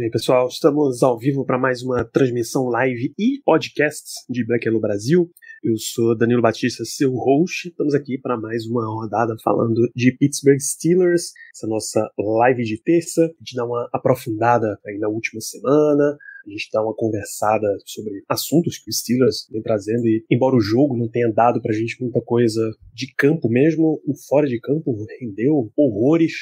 Bem, pessoal, estamos ao vivo para mais uma transmissão live e podcast de Black Yellow Brasil. Eu sou Danilo Batista, seu host. Estamos aqui para mais uma rodada falando de Pittsburgh Steelers, essa nossa live de terça. A gente dá uma aprofundada aí na última semana, a gente dá uma conversada sobre assuntos que os Steelers vem trazendo e embora o jogo não tenha dado pra gente muita coisa de campo mesmo, o fora de campo rendeu horrores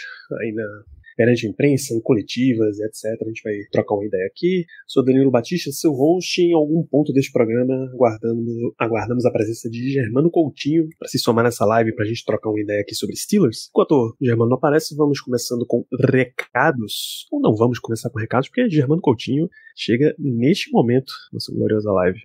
aí na perante a imprensa, em coletivas, etc. A gente vai trocar uma ideia aqui. Sou Danilo Batista, seu host. Em algum ponto deste programa, aguardando, aguardamos a presença de Germano Coutinho para se somar nessa live para a gente trocar uma ideia aqui sobre Steelers. Enquanto Germano não aparece, vamos começando com recados. Ou não vamos começar com recados, porque Germano Coutinho chega neste momento, nossa gloriosa live.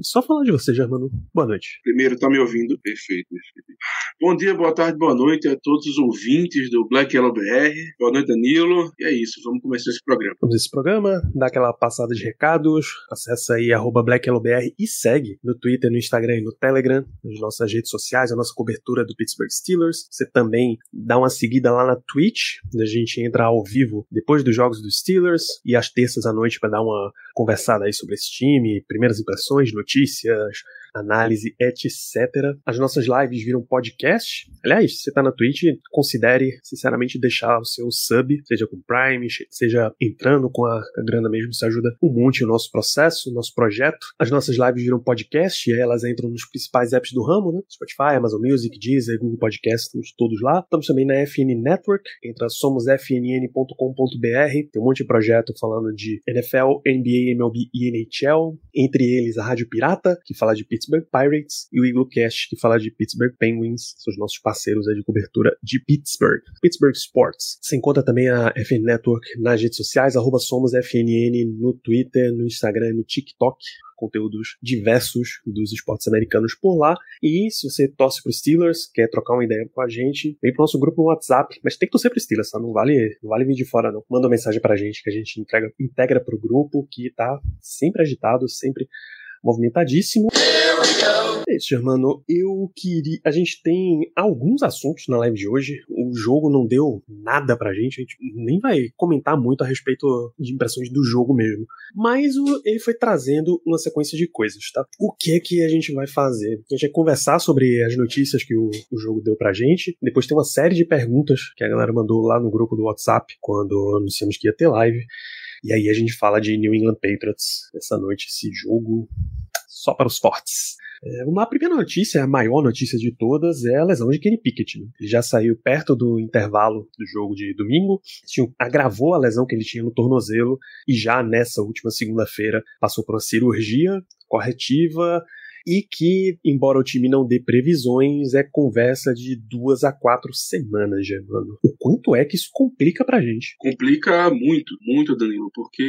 Só falar de você, Germano. Boa noite. Primeiro, tá me ouvindo? Perfeito, perfeito. Bom dia, boa tarde, boa noite a todos os ouvintes do Black Yellow BR. Boa noite, Danilo. E é isso, vamos começar esse programa. Vamos esse programa, dá aquela passada de recados, acessa aí arroba BlackYellowBR e segue no Twitter, no Instagram e no Telegram, nas nossas redes sociais, a nossa cobertura do Pittsburgh Steelers. Você também dá uma seguida lá na Twitch, onde a gente entra ao vivo depois dos jogos dos Steelers e às terças à noite para dar uma conversada aí sobre esse time, primeiras impressões, notícias, análise, etc. As nossas lives viram podcast. Aliás, se você tá na Twitch, considere, sinceramente, deixar o seu sub, seja com Prime, seja entrando com a, a grana mesmo, isso ajuda um monte o nosso processo, o nosso projeto. As nossas lives viram podcast e elas entram nos principais apps do ramo, né? Spotify, Amazon Music, Deezer, Google Podcast, estamos todos lá. Estamos também na FN Network, entra somosfnn.com.br, tem um monte de projeto falando de NFL, NBA, MLB e NHL, entre eles a Rádio Pirata, que fala de Pittsburgh Pirates, e o Eaglecast, que fala de Pittsburgh Penguins, são os nossos parceiros de cobertura de Pittsburgh. Pittsburgh Sports. Você encontra também a FN Network nas redes sociais, arroba somosfnn no Twitter, no Instagram e no TikTok conteúdos diversos dos esportes americanos por lá. E se você torce pro Steelers, quer trocar uma ideia com a gente, vem pro nosso grupo no WhatsApp. Mas tem que torcer pro Steelers, tá? Não vale, não vale vir de fora, não. Manda uma mensagem pra gente que a gente entrega, integra pro grupo, que tá sempre agitado, sempre movimentadíssimo. É isso, Germano. Eu queria. A gente tem alguns assuntos na live de hoje. O jogo não deu nada pra gente. A gente nem vai comentar muito a respeito de impressões do jogo mesmo. Mas ele foi trazendo uma sequência de coisas, tá? O que é que a gente vai fazer? A gente vai conversar sobre as notícias que o, o jogo deu pra gente. Depois tem uma série de perguntas que a galera mandou lá no grupo do WhatsApp quando anunciamos que ia ter live. E aí a gente fala de New England Patriots essa noite, esse jogo só para os fortes. É, uma primeira notícia, a maior notícia de todas, é a lesão de Kenny Pickett. Né? Ele já saiu perto do intervalo do jogo de domingo, agravou a lesão que ele tinha no tornozelo e já nessa última segunda-feira passou por uma cirurgia corretiva e que, embora o time não dê previsões, é conversa de duas a quatro semanas, Germano. O quanto é que isso complica pra gente? Complica muito, muito, Danilo, porque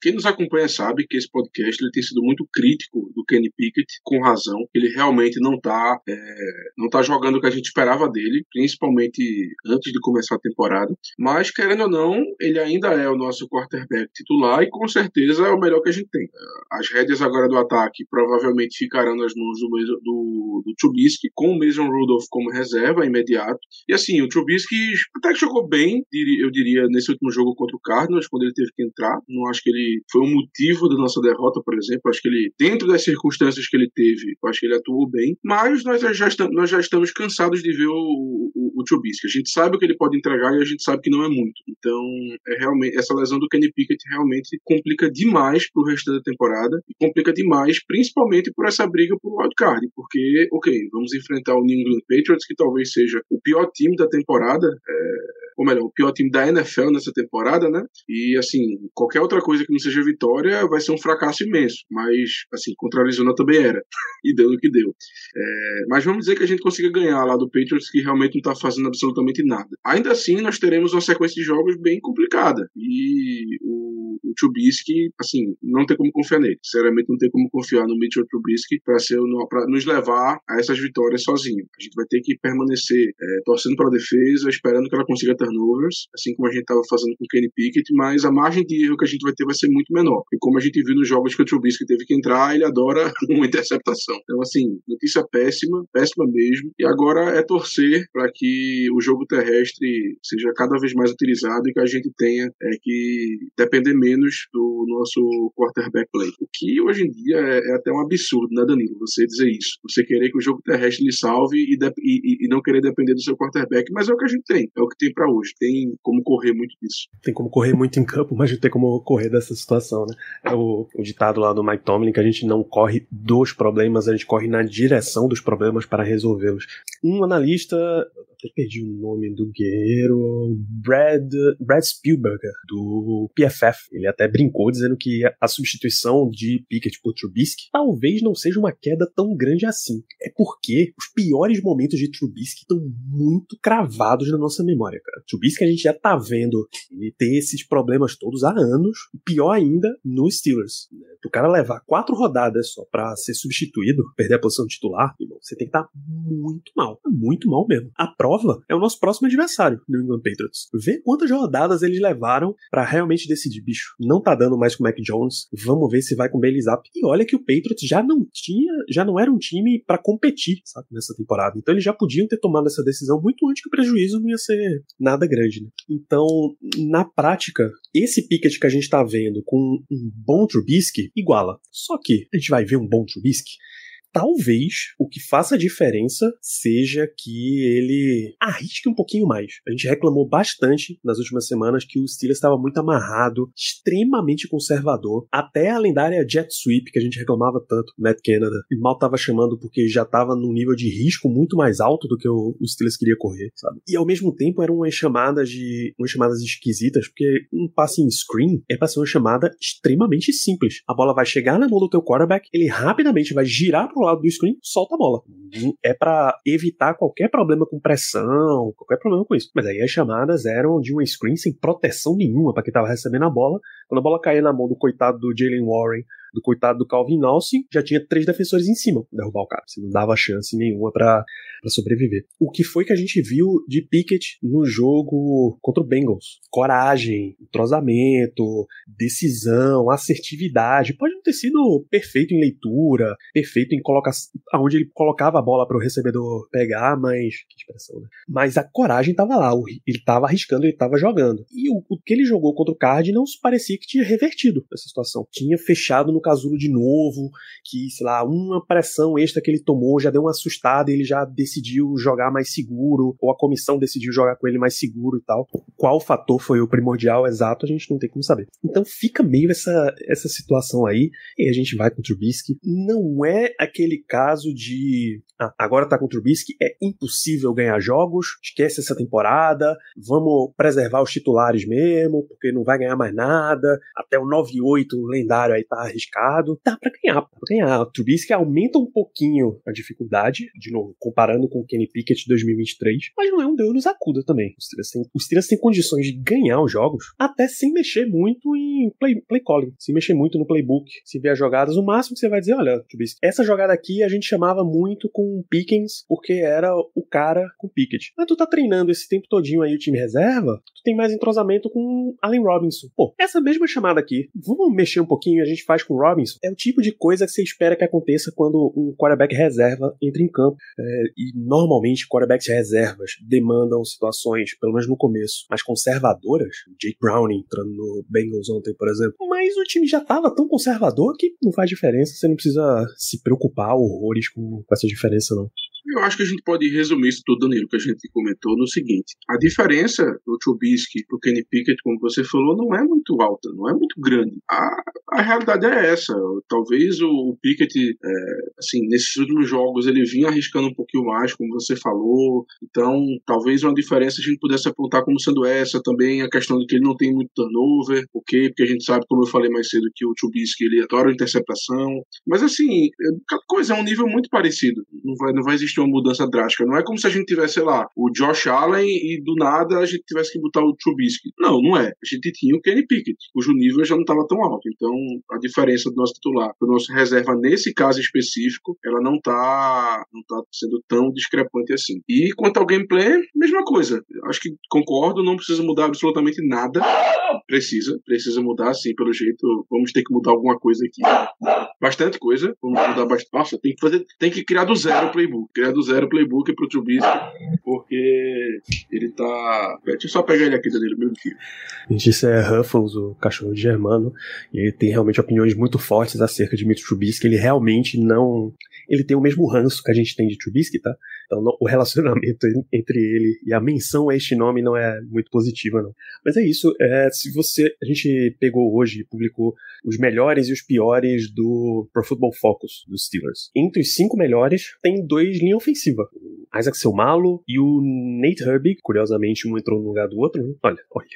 quem nos acompanha sabe que esse podcast ele tem sido muito crítico do Kenny Pickett, com razão. Ele realmente não tá, é, não tá jogando o que a gente esperava dele, principalmente antes de começar a temporada. Mas, querendo ou não, ele ainda é o nosso quarterback titular e com certeza é o melhor que a gente tem. As rédeas agora do ataque provavelmente ficarão nas mãos do, do, do com o Mason Rudolph como reserva imediato. E assim, o Trubisky até que jogou bem, eu diria, nesse último jogo contra o Cardinals, quando ele teve que entrar. Não acho que ele foi um motivo da nossa derrota, por exemplo. Acho que ele, dentro das circunstâncias que ele teve, acho que ele atuou bem. Mas nós já estamos, nós já estamos cansados de ver o, o, o Trubisky. A gente sabe o que ele pode entregar e a gente sabe que não é muito. Então, é realmente essa lesão do Kenny Pickett realmente complica demais pro resto da temporada e complica demais, principalmente por essa briga por wildcard, porque, ok, vamos enfrentar o New England Patriots, que talvez seja o pior time da temporada, é, ou melhor, o pior time da NFL nessa temporada, né? E assim, qualquer outra coisa que não seja vitória vai ser um fracasso imenso. Mas, assim, contra a Arizona também era. e deu no que deu. É, mas vamos dizer que a gente consiga ganhar lá do Patriots, que realmente não tá fazendo absolutamente nada. Ainda assim, nós teremos uma sequência de jogos bem complicada. E o, o Trubisky, assim, não tem como confiar nele. Sinceramente, não tem como confiar no Mitchell Trubisky para nos levar a essas vitórias sozinho. A gente vai ter que permanecer é, torcendo para a defesa, esperando que ela consiga turnovers, assim como a gente estava fazendo com o Kenny Pickett, mas a margem de erro que a gente vai ter vai ser muito menor. E como a gente viu nos jogos que o Trubisky teve que entrar, ele adora uma interceptação. Então, assim, notícia péssima, péssima mesmo. E agora é torcer para que o jogo terrestre seja cada vez mais utilizado e que a gente tenha é, que depender menos do nosso quarterback play. O que hoje em dia é, é até um absurdo, né, Danilo? Você dizer isso. Você querer que o jogo terrestre lhe salve e, de, e, e não querer depender do seu quarterback, mas é o que a gente tem, é o que tem para hoje. Tem como correr muito disso. Tem como correr muito em campo, mas não tem como correr dessa situação, né? É o, o ditado lá do Mike Tomlin que a gente não corre dos problemas, a gente corre na direção dos problemas para resolvê-los. Um analista, até perdi o nome do guerreiro, Brad, Brad Spielberg, do PFF. Ele até brincou dizendo que a substituição de Pickett por Trubisky talvez não seja uma queda tão grande assim. É porque os piores momentos de Trubisky estão muito cravados na nossa memória, cara. Trubisky a gente já tá vendo ele ter esses problemas todos há anos, e pior ainda no Steelers. Né? O cara levar quatro rodadas só para ser substituído, perder a posição titular, irmão, você tem que estar tá muito mal. Muito mal mesmo. A prova é o nosso próximo adversário, New England Patriots. Vê quantas rodadas eles levaram para realmente decidir, bicho. Não tá dando mais com o Mac Jones, vamos ver se vai com o Bailey Zapp. E olha que o Patriots já não tinha, já não era um time para competir, sabe, nessa temporada. Então eles já podiam ter tomado essa decisão muito antes que o prejuízo não ia ser nada grande, né? Então, na prática, esse Pickett que a gente tá vendo com um bom Trubisky iguala. Só que a gente vai ver um bom Trubisky talvez o que faça diferença seja que ele arrisque um pouquinho mais. A gente reclamou bastante nas últimas semanas que o Steelers estava muito amarrado, extremamente conservador, até a lendária jet sweep que a gente reclamava tanto, Matt Canada, e mal estava chamando porque já estava num nível de risco muito mais alto do que o, o Steelers queria correr, sabe? E ao mesmo tempo eram umas chamadas de umas chamadas esquisitas, porque um passe em screen é para ser uma chamada extremamente simples. A bola vai chegar na mão do teu quarterback, ele rapidamente vai girar pro lado do screen, solta a bola. É para evitar qualquer problema com pressão, qualquer problema com isso. Mas aí as chamadas eram de um screen sem proteção nenhuma para quem tava recebendo a bola. Quando a bola caía na mão do coitado do Jalen Warren do coitado do Calvin Austin, já tinha três defensores em cima derrubar o cara. Você não dava chance nenhuma para sobreviver. O que foi que a gente viu de Pickett no jogo contra o Bengals? Coragem, entrosamento, decisão, assertividade. Pode não ter sido perfeito em leitura, perfeito em colocar aonde ele colocava a bola para o recebedor pegar, mas que expressão, né? Mas a coragem tava lá, ele tava arriscando, ele tava jogando. E o, o que ele jogou contra o Cardinals parecia que tinha revertido essa situação. Tinha fechado no casulo de novo, que, sei lá, uma pressão extra que ele tomou já deu uma assustada ele já decidiu jogar mais seguro, ou a comissão decidiu jogar com ele mais seguro e tal. Qual fator foi o primordial exato, a gente não tem como saber. Então fica meio essa, essa situação aí, e a gente vai com o Trubisky. Não é aquele caso de ah, agora tá com o Trubisky, é impossível ganhar jogos, esquece essa temporada, vamos preservar os titulares mesmo, porque não vai ganhar mais nada, até o 9-8 lendário aí tá arriscado. Dá pra ganhar, dá pra ganhar. O Trubisky aumenta um pouquinho a dificuldade, de novo, comparando com o Kenny Pickett de 2023, mas não é um Deus nos acuda também. Os Steelers têm, os Steelers têm condições de ganhar os jogos, até sem mexer muito em play, play calling, sem mexer muito no playbook, se ver as jogadas, o máximo que você vai dizer, olha, Trubisky, essa jogada aqui a gente chamava muito com Pickens porque era o cara com Pickett. Mas tu tá treinando esse tempo todinho aí o time reserva, tu tem mais entrosamento com Allen Robinson. Pô, essa mesma chamada aqui, vamos mexer um pouquinho e a gente faz com o Robinson? É o tipo de coisa que você espera que aconteça quando um quarterback reserva entra em campo. É, e normalmente quarterbacks reservas demandam situações, pelo menos no começo, mais conservadoras. Jake Browning entrando no Bengals ontem, por exemplo. Mas o time já tava tão conservador que não faz diferença, você não precisa se preocupar horrores com, essa diferença diferença, não. Eu acho que a gente pode resumir isso tudo, Danilo, que a gente comentou no seguinte: a diferença do Trubisky pro Kenny Pickett, como você falou, não é muito alta, não é muito grande. A, a realidade é essa. Talvez o, o Pickett, é, assim, nesses últimos jogos ele vinha arriscando um pouquinho mais, como você falou. Então, talvez uma diferença a gente pudesse apontar como sendo essa também a questão de que ele não tem muito turnover, ok? Porque a gente sabe, como eu falei mais cedo, que o Trubisky ele adora interceptação. Mas assim, cada coisa é um nível muito parecido. Não vai, não vai existir uma mudança drástica. Não é como se a gente tivesse, sei lá, o Josh Allen e do nada a gente tivesse que botar o Trubisky. Não, não é. A gente tinha o Kenny Pickett, cujo nível já não estava tão alto. Então, a diferença do nosso titular para o nosso reserva nesse caso específico, ela não está não tá sendo tão discrepante assim. E quanto ao gameplay, mesma coisa. Acho que concordo, não precisa mudar absolutamente nada. Precisa, precisa mudar, sim, pelo jeito. Vamos ter que mudar alguma coisa aqui. Bastante coisa. Vamos mudar bastante. Nossa, tem que fazer, tem que criar do zero o playbook. Criar do zero o playbook pro Trubisky, porque ele tá. Deixa eu só pegar ele aqui, Danilo, meu filho. Gente, isso é Ruffles, o cachorro de Germano, e ele tem realmente opiniões muito fortes acerca de Mitch Trubisky. Ele realmente não. Ele tem o mesmo ranço que a gente tem de Trubisky, tá? Então o relacionamento entre ele e a menção a este nome não é muito positiva, não. Mas é isso. É, se você. A gente pegou hoje e publicou os melhores e os piores do Pro Football Focus dos Steelers. Entre os cinco melhores, tem dois linha ofensiva. O Isaac Selmalo e o Nate Herbig. Curiosamente, um entrou no lugar do outro. Né? Olha, olha.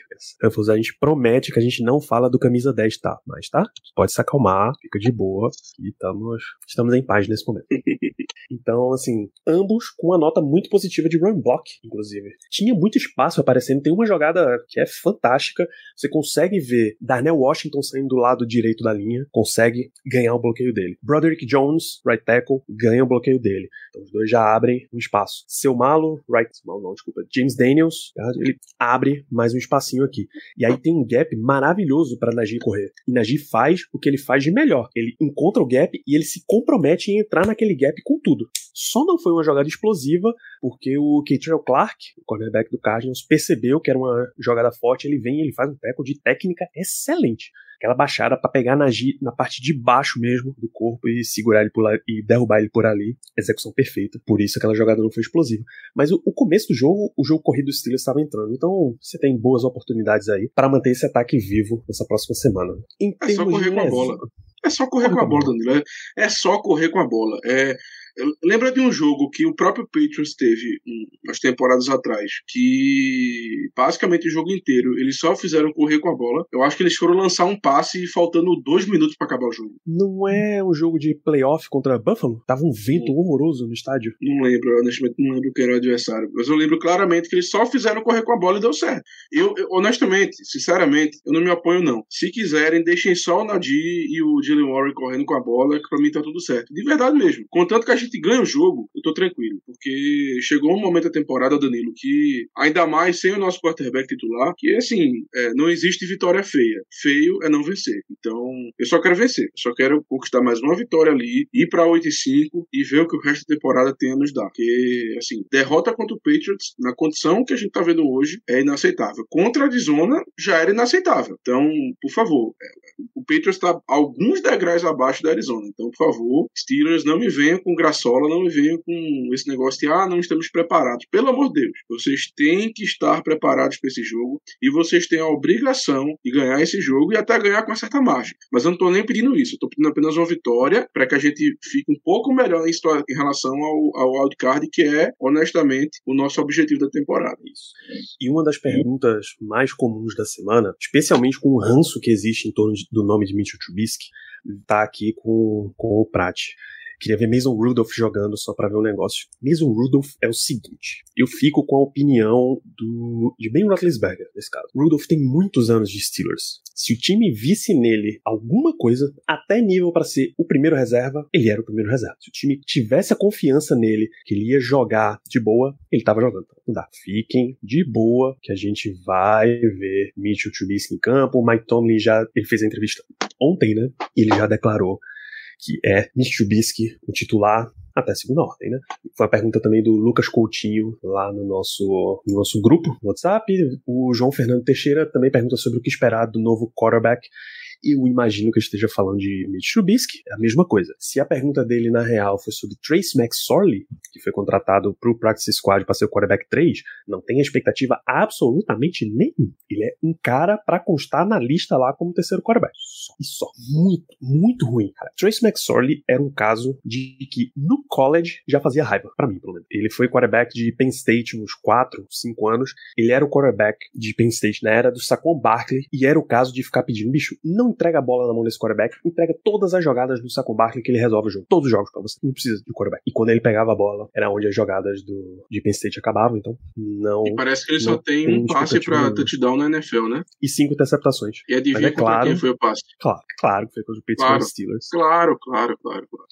Ruffles, a gente promete que a gente não fala do camisa 10, tá? Mas tá? Pode se acalmar, fica de boa. E estamos, estamos em paz nesse momento. Então, assim, ambos com uma nota muito positiva de run block, inclusive. Tinha muito espaço aparecendo, tem uma jogada que é fantástica. Você consegue ver Darnell Washington saindo do lado direito da linha, consegue ganhar o bloqueio dele. Broderick Jones, right tackle, ganha o bloqueio dele. Então os dois já abrem um espaço. Seu Malo, right, não, não, desculpa, James Daniels, ele abre mais um espacinho aqui. E aí tem um gap maravilhoso para Najee correr. E Najee faz o que ele faz de melhor. Ele encontra o gap e ele se compromete em entrar naquele gap com tudo. Só não foi uma jogada explosiva, porque o Keatrell Clark, o cornerback do Cardinals, percebeu que era uma jogada forte, ele vem e ele faz um tackle de técnica excelente. Aquela baixada para pegar na, na, parte de baixo mesmo do corpo e segurar ele por lá, e derrubar ele por ali. Execução perfeita. Por isso aquela jogada não foi explosiva. Mas o, o começo do jogo, o jogo corrido do Steelers estava entrando. Então você tem boas oportunidades aí para manter esse ataque vivo nessa próxima semana. Em é só correr com a bola. É só correr com a bola, Danilo. É só correr com a bola. É, Lembra de um jogo que o próprio Patriots teve umas temporadas atrás, que basicamente o jogo inteiro eles só fizeram correr com a bola. Eu acho que eles foram lançar um passe faltando dois minutos para acabar o jogo. Não é um jogo de playoff contra Buffalo? Tava um vento hum. horroroso no estádio. Não lembro, honestamente não lembro quem era o adversário. Mas eu lembro claramente que eles só fizeram correr com a bola e deu certo. Eu, eu honestamente, sinceramente, eu não me apoio não. Se quiserem, deixem só o Nadir e o Jalen Warren correndo com a bola, que pra mim tá tudo certo. De verdade mesmo. Contanto que a gente gente ganha o jogo, eu tô tranquilo. Porque chegou um momento da temporada, Danilo, que ainda mais sem o nosso quarterback titular, que assim, é, não existe vitória feia. Feio é não vencer. Então, eu só quero vencer. Só quero conquistar mais uma vitória ali, ir pra 8 e 5 e ver o que o resto da temporada tem a nos dar. Porque, assim, derrota contra o Patriots, na condição que a gente tá vendo hoje, é inaceitável. Contra a Arizona, já era inaceitável. Então, por favor, é, o Patriots tá alguns degraus abaixo da Arizona. Então, por favor, Steelers, não me venham com graça Sola não me venha com esse negócio de ah, não estamos preparados. Pelo amor de Deus, vocês têm que estar preparados para esse jogo e vocês têm a obrigação de ganhar esse jogo e até ganhar com uma certa margem. Mas eu não estou nem pedindo isso, eu estou pedindo apenas uma vitória para que a gente fique um pouco melhor em, história, em relação ao, ao wildcard, que é, honestamente, o nosso objetivo da temporada. Isso. E uma das perguntas mais comuns da semana, especialmente com o ranço que existe em torno de, do nome de Mitchell Trubisky, está aqui com, com o Prat. Queria ver Mason Rudolph jogando só para ver um negócio. Mason Rudolph é o seguinte: eu fico com a opinião do de Ben Roethlisberger nesse caso. Rudolph tem muitos anos de Steelers. Se o time visse nele alguma coisa, até nível para ser o primeiro reserva, ele era o primeiro reserva. Se o time tivesse a confiança nele que ele ia jogar de boa, ele tava jogando. Não dá. Fiquem de boa que a gente vai ver Mitchell Trubisky em campo. Mike Tomlin já ele fez a entrevista ontem, né? Ele já declarou que é Mitsubishi o titular até segunda ordem, né? Foi a pergunta também do Lucas Coutinho lá no nosso, no nosso grupo no WhatsApp. O João Fernando Teixeira também pergunta sobre o que esperar do novo quarterback. Eu imagino que eu esteja falando de Mitch Trubisky, é a mesma coisa. Se a pergunta dele, na real, foi sobre Trace McSorley, que foi contratado pro Practice Squad para ser o quarterback 3, não tem expectativa absolutamente nenhuma. Ele é um cara para constar na lista lá como terceiro quarterback. E só. Muito, muito ruim, cara. Trace McSorley era um caso de que no college já fazia raiva, para mim, pelo menos. Ele foi quarterback de Penn State uns 4, 5 anos. Ele era o quarterback de Penn State na era do Saquon Barkley e era o caso de ficar pedindo, bicho, não entrega a bola na mão desse quarterback, entrega todas as jogadas do Saquon Barkley que ele resolve o jogo. Todos os jogos pra você. Não precisa de quarterback. E quando ele pegava a bola, era onde as jogadas do, de Penn State acabavam, então não. E parece que ele só tem um passe pra touchdown na NFL, né? E cinco interceptações. E adivinha é claro, quem foi o passe? Claro, claro que foi contra o Pittsburgh claro, Steelers. Claro, claro, claro, claro.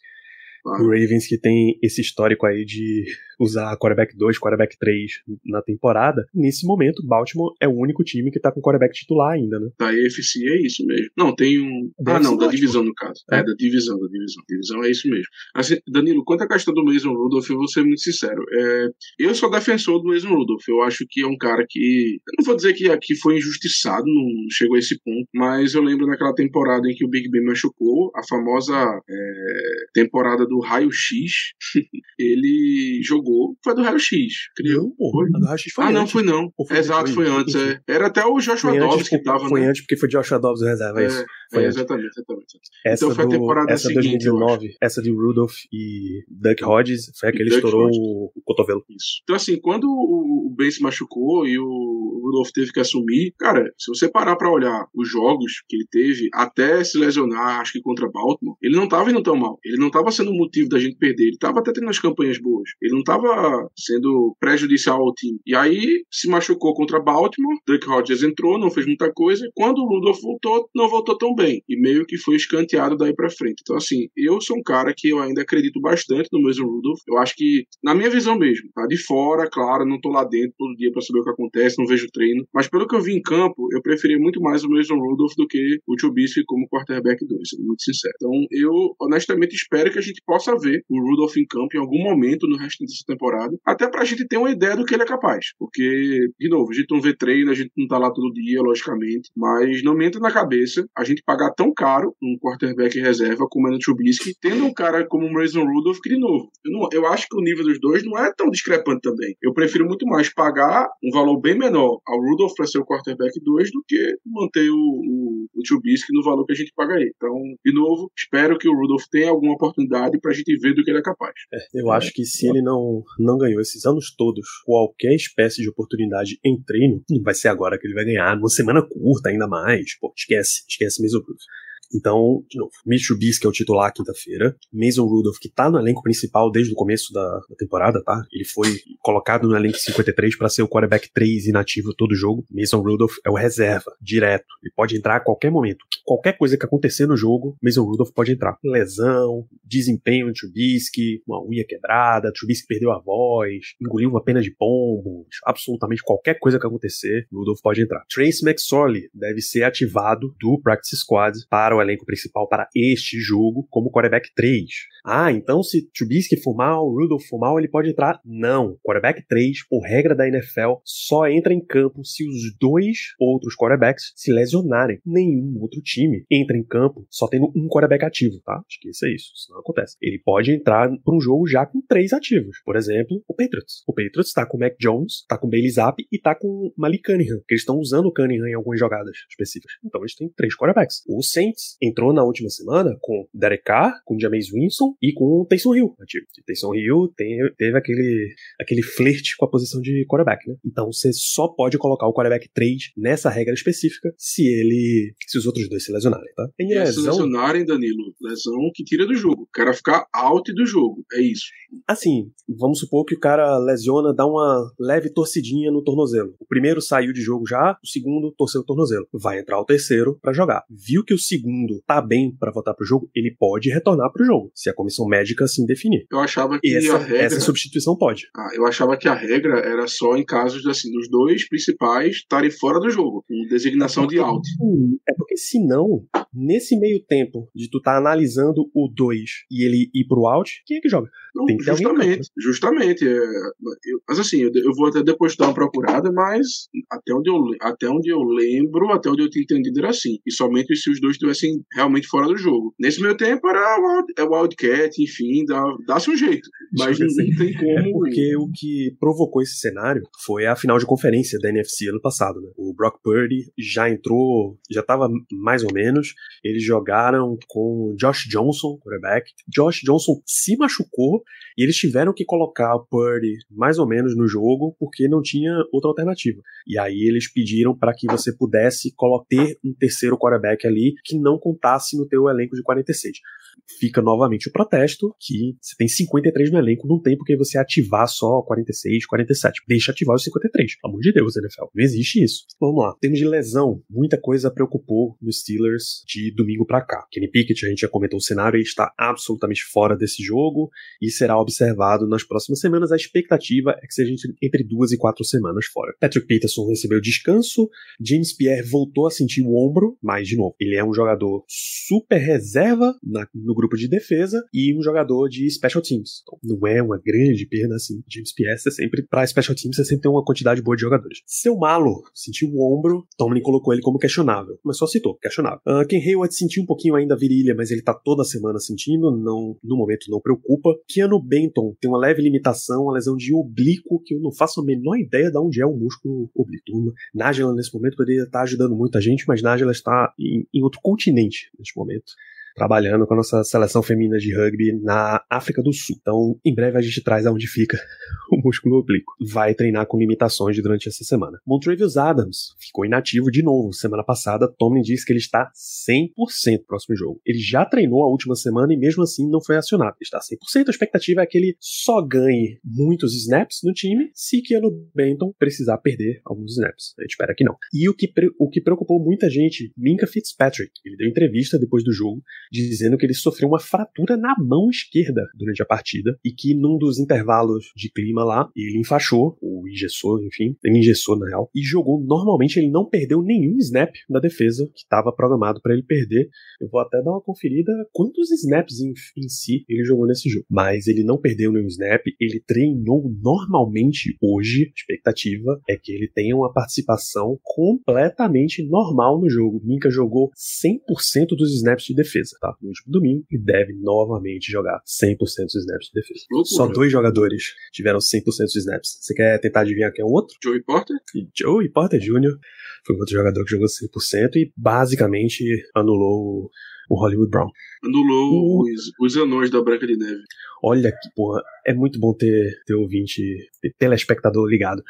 O Ravens que tem esse histórico aí de usar quarterback 2, quarterback 3 na temporada, nesse momento, Baltimore é o único time que tá com quarterback titular ainda, né? Da EFC é isso mesmo. Não, tem um. ah, não, da divisão, no caso. É. é. da divisão, da divisão. Divisão é isso mesmo. Assim, Danilo, quanto à questão do Mason Rudolph, eu vou ser muito sincero. É, eu sou defensor do Mason Rudolph. Eu acho que é um cara que. Eu não vou dizer que aqui foi injustiçado, não chegou a esse ponto, mas eu lembro naquela temporada em que o Big Ben machucou, a famosa é, temporada do raio-x, ele jogou. Foi do raio-x, criou. Foi? A do raio-x foi Ah, antes. não, foi não. Foi Exato, foi antes. É. Era até o Joshua foi Dobbs que tava. Foi né? antes porque foi Joshua Dobbs reserva, é, isso. Foi é, exatamente, exatamente. Essa então foi a temporada essa seguinte. 2019, essa de Rudolph e Duck Hodges, foi a que ele estourou o, o cotovelo. Isso. Então, assim, quando o, o Ben se machucou e o Rudolph teve que assumir, cara, se você parar pra olhar os jogos que ele teve, até se lesionar, acho que contra Baltimore, ele não tava indo tão mal. Ele não tava sendo motivo da gente perder. Ele tava até tendo as campanhas boas. Ele não tava sendo prejudicial ao time. E aí se machucou contra Baltimore, Duck Hodges entrou, não fez muita coisa. Quando o Rudolph voltou, não voltou tão bem. E meio que foi escanteado daí pra frente. Então, assim, eu sou um cara que eu ainda acredito bastante no Mason Rudolph. Eu acho que, na minha visão mesmo, tá de fora, claro, não tô lá dentro todo dia para saber o que acontece, não vejo treino. Mas pelo que eu vi em campo, eu preferi muito mais o Mason Rudolph do que o Trubisky como quarterback 2, sendo muito sincero. Então, eu honestamente espero que a gente possa ver o Rudolph em campo em algum momento no resto dessa temporada, até pra gente ter uma ideia do que ele é capaz. Porque, de novo, a gente não vê treino, a gente não tá lá todo dia, logicamente, mas não me entra na cabeça a gente pagar tão caro um quarterback reserva como no Trubisky, tendo um cara como o Mason Rudolph que, de novo, eu, não, eu acho que o nível dos dois não é tão discrepante também. Eu prefiro muito mais pagar um valor bem menor ao Rudolph para ser o quarterback 2 do que manter o, o, o Trubisky no valor que a gente paga aí. Então, de novo, espero que o Rudolph tenha alguma oportunidade pra gente ver do que ele é capaz. É, eu acho que se ele não, não ganhou esses anos todos qualquer espécie de oportunidade em treino, não vai ser agora que ele vai ganhar, numa semana curta ainda mais. Pô, esquece, esquece mesmo. Então, de novo, Mitch Trubisky é o titular quinta-feira. Mason Rudolph, que tá no elenco principal desde o começo da, da temporada, tá? Ele foi colocado no elenco 53 para ser o quarterback 3 inativo todo jogo. Mason Rudolph é o reserva, direto. Ele pode entrar a qualquer momento. Qualquer coisa que acontecer no jogo, Mason Rudolph pode entrar. Lesão, desempenho de Trubisky, uma unha quebrada, Trubisky perdeu a voz, engoliu uma pena de pombo, absolutamente qualquer coisa que acontecer, Rudolph pode entrar. Trace McSorley deve ser ativado do practice squad para o elenco principal para este jogo como quarterback 3. Ah, então se Trubisky for mal, Rudolph for mal, ele pode entrar? Não. Quarterback 3, por regra da NFL, só entra em campo se os dois outros quarterbacks se lesionarem. Nenhum outro time entra em campo só tendo um quarterback ativo, tá? Esqueça isso, isso não acontece. Ele pode entrar para um jogo já com três ativos. Por exemplo, o Patriots. O Patriots tá com o Mac Jones, tá com o Bailey Zapp e tá com o Malik Cunningham, que eles estão usando o Cunningham em algumas jogadas específicas. Então eles têm três quarterbacks. O Saints entrou na última semana com Derek Carr, com James Winston e com o Taysom Hill. Ativo. Taysom Hill tem, teve aquele, aquele flerte com a posição de quarterback, né? Então você só pode colocar o quarterback 3 nessa regra específica se ele. se os outros dois se lesionarem, tá? Em é, lesão... Se lesionarem, Danilo, lesão que tira do jogo. O cara ficar out do jogo. É isso. Assim, vamos supor que o cara lesiona, dá uma leve torcidinha no tornozelo. O primeiro saiu de jogo já, o segundo torceu o tornozelo. Vai entrar o terceiro para jogar. Viu que o segundo tá bem para votar pro jogo, ele pode retornar pro jogo, se a comissão médica assim definir. Eu achava que essa, a regra... essa substituição pode. Ah, eu achava que a regra era só em casos assim dos dois principais estarem fora do jogo, com designação é porque, de out. É porque senão Nesse meio tempo de tu tá analisando o 2 e ele ir pro out, quem é que joga? Não, Tem que justamente, justamente. é, eu- mas assim, eu, eu vou até depois dar uma procurada, mas até onde, eu, até onde eu lembro, até onde eu tinha entendido era assim. E somente se os dois estivessem realmente fora do jogo. Nesse meio tempo era o Wild- é o Wildcat, enfim, dá- dá-se um jeito. Mas não, não tem como. É porque o que provocou esse cenário foi a final de conferência da NFC ano passado. Né? O Brock Purdy já entrou, já estava mais ou menos. Eles jogaram com Josh Johnson, quarterback. Josh Johnson se machucou e eles tiveram que colocar o Purdy mais ou menos no jogo porque não tinha outra alternativa. E aí eles pediram para que você pudesse ter um terceiro quarterback ali que não contasse no teu elenco de 46 fica novamente o protesto que você tem 53 no elenco, não tem porque você ativar só 46, 47. Deixa ativar os 53. Pelo amor de Deus, NFL. Não existe isso. Vamos lá. Em termos de lesão, muita coisa preocupou nos Steelers de domingo pra cá. Kenny Pickett, a gente já comentou o cenário, ele está absolutamente fora desse jogo e será observado nas próximas semanas. A expectativa é que seja entre duas e quatro semanas fora. Patrick Peterson recebeu descanso, James Pierre voltou a sentir o ombro, mas de novo, ele é um jogador super reserva na- no grupo de defesa e um jogador de special teams. Então, não é uma grande perda assim. James Pierre é sempre para special teams, você sempre tem uma quantidade boa de jogadores. Seu Malo sentiu o ombro, Tomlin colocou ele como questionável, mas só citou questionável. Uh, Ken Hayward sentiu um pouquinho ainda a virilha, mas ele tá toda semana sentindo, não no momento não preocupa. Keanu Benton tem uma leve limitação, uma lesão de oblíquo que eu não faço a menor ideia de onde é o músculo oblíquo. Nájila nesse momento poderia estar ajudando muita gente, mas Nájila está em, em outro continente neste momento trabalhando com a nossa seleção feminina de rugby na África do Sul. Então, em breve a gente traz aonde fica o músculo oblíquo. Vai treinar com limitações durante essa semana. Montrevious Adams ficou inativo de novo. Semana passada, Tomlin disse que ele está 100% no próximo jogo. Ele já treinou a última semana e mesmo assim não foi acionado. Ele está 100%. A expectativa é que ele só ganhe muitos snaps no time se Keanu Benton precisar perder alguns snaps. A gente espera que não. E o que, o que preocupou muita gente, Minka Fitzpatrick, ele deu entrevista depois do jogo dizendo que ele sofreu uma fratura na mão esquerda durante a partida e que num dos intervalos de clima lá, ele enfaixou, ou engessou, enfim, ele engessou na real, e jogou normalmente, ele não perdeu nenhum snap da defesa que estava programado para ele perder. Eu vou até dar uma conferida quantos snaps em, em si ele jogou nesse jogo. Mas ele não perdeu nenhum snap, ele treinou normalmente hoje. A expectativa é que ele tenha uma participação completamente normal no jogo. Minka jogou 100% dos snaps de defesa, tá? No último domingo e deve novamente jogar 100% dos snaps de defesa. Loucura. Só dois jogadores tiveram 100% dos snaps. Você quer tentar adivinhar quem é o outro? Joey Porter? E Joey Porter Jr. foi outro jogador que jogou 100% e basicamente anulou o- Hollywood Brown. Anulou O- os, os anões da Branca de Neve. Olha que porra, é muito bom ter, ter ouvinte, ter telespectador ligado.